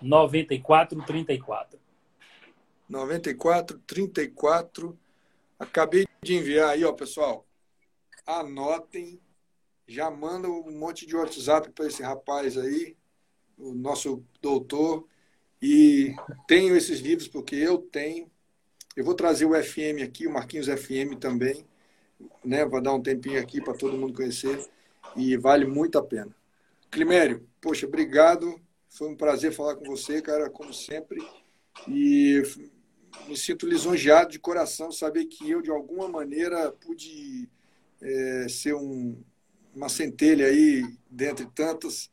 [SPEAKER 2] 94 34
[SPEAKER 1] 94 34 Acabei de enviar aí, ó, pessoal. Anotem, já manda um monte de WhatsApp para esse rapaz aí, o nosso doutor, e tenho esses livros porque eu tenho. Eu vou trazer o FM aqui, o Marquinhos FM também, né? Vou dar um tempinho aqui para todo mundo conhecer e vale muito a pena. Climério, poxa, obrigado. Foi um prazer falar com você, cara, como sempre. E me sinto lisonjeado de coração saber que eu, de alguma maneira, pude é, ser um, uma centelha aí, dentre tantas,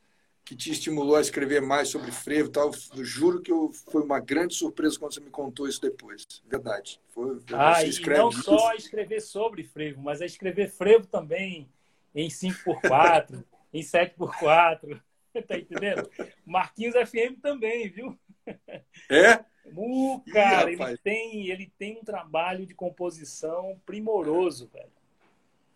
[SPEAKER 1] que te estimulou a escrever mais sobre frevo e tal. Eu juro que eu, foi uma grande surpresa quando você me contou isso depois. Verdade. Foi,
[SPEAKER 2] ah, e não isso. só escrever sobre frevo, mas a escrever frevo também em 5x4, em 7x4. Tá entendendo? Marquinhos FM também, viu?
[SPEAKER 1] É?
[SPEAKER 2] Uh, cara, Ih, ele, tem, ele tem um trabalho de composição primoroso, velho.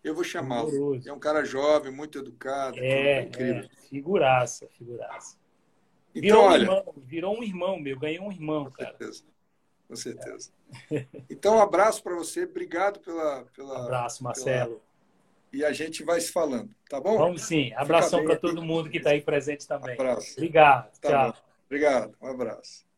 [SPEAKER 1] Eu vou chamá-lo. É um cara jovem, muito educado.
[SPEAKER 2] É, é incrível. É, figuraça, figuraça. Então, virou, olha, um irmão, virou um irmão meu, ganhei um irmão,
[SPEAKER 1] com
[SPEAKER 2] cara.
[SPEAKER 1] Certeza. Com certeza. É. Então, um abraço para você. Obrigado pela, pela.
[SPEAKER 2] Abraço, Marcelo. Pela...
[SPEAKER 1] E a gente vai se falando, tá bom?
[SPEAKER 2] Vamos sim. Abração para todo mundo que está aí presente também. Abraço. Obrigado. Tá Tchau. Bom.
[SPEAKER 1] Obrigado. Um abraço.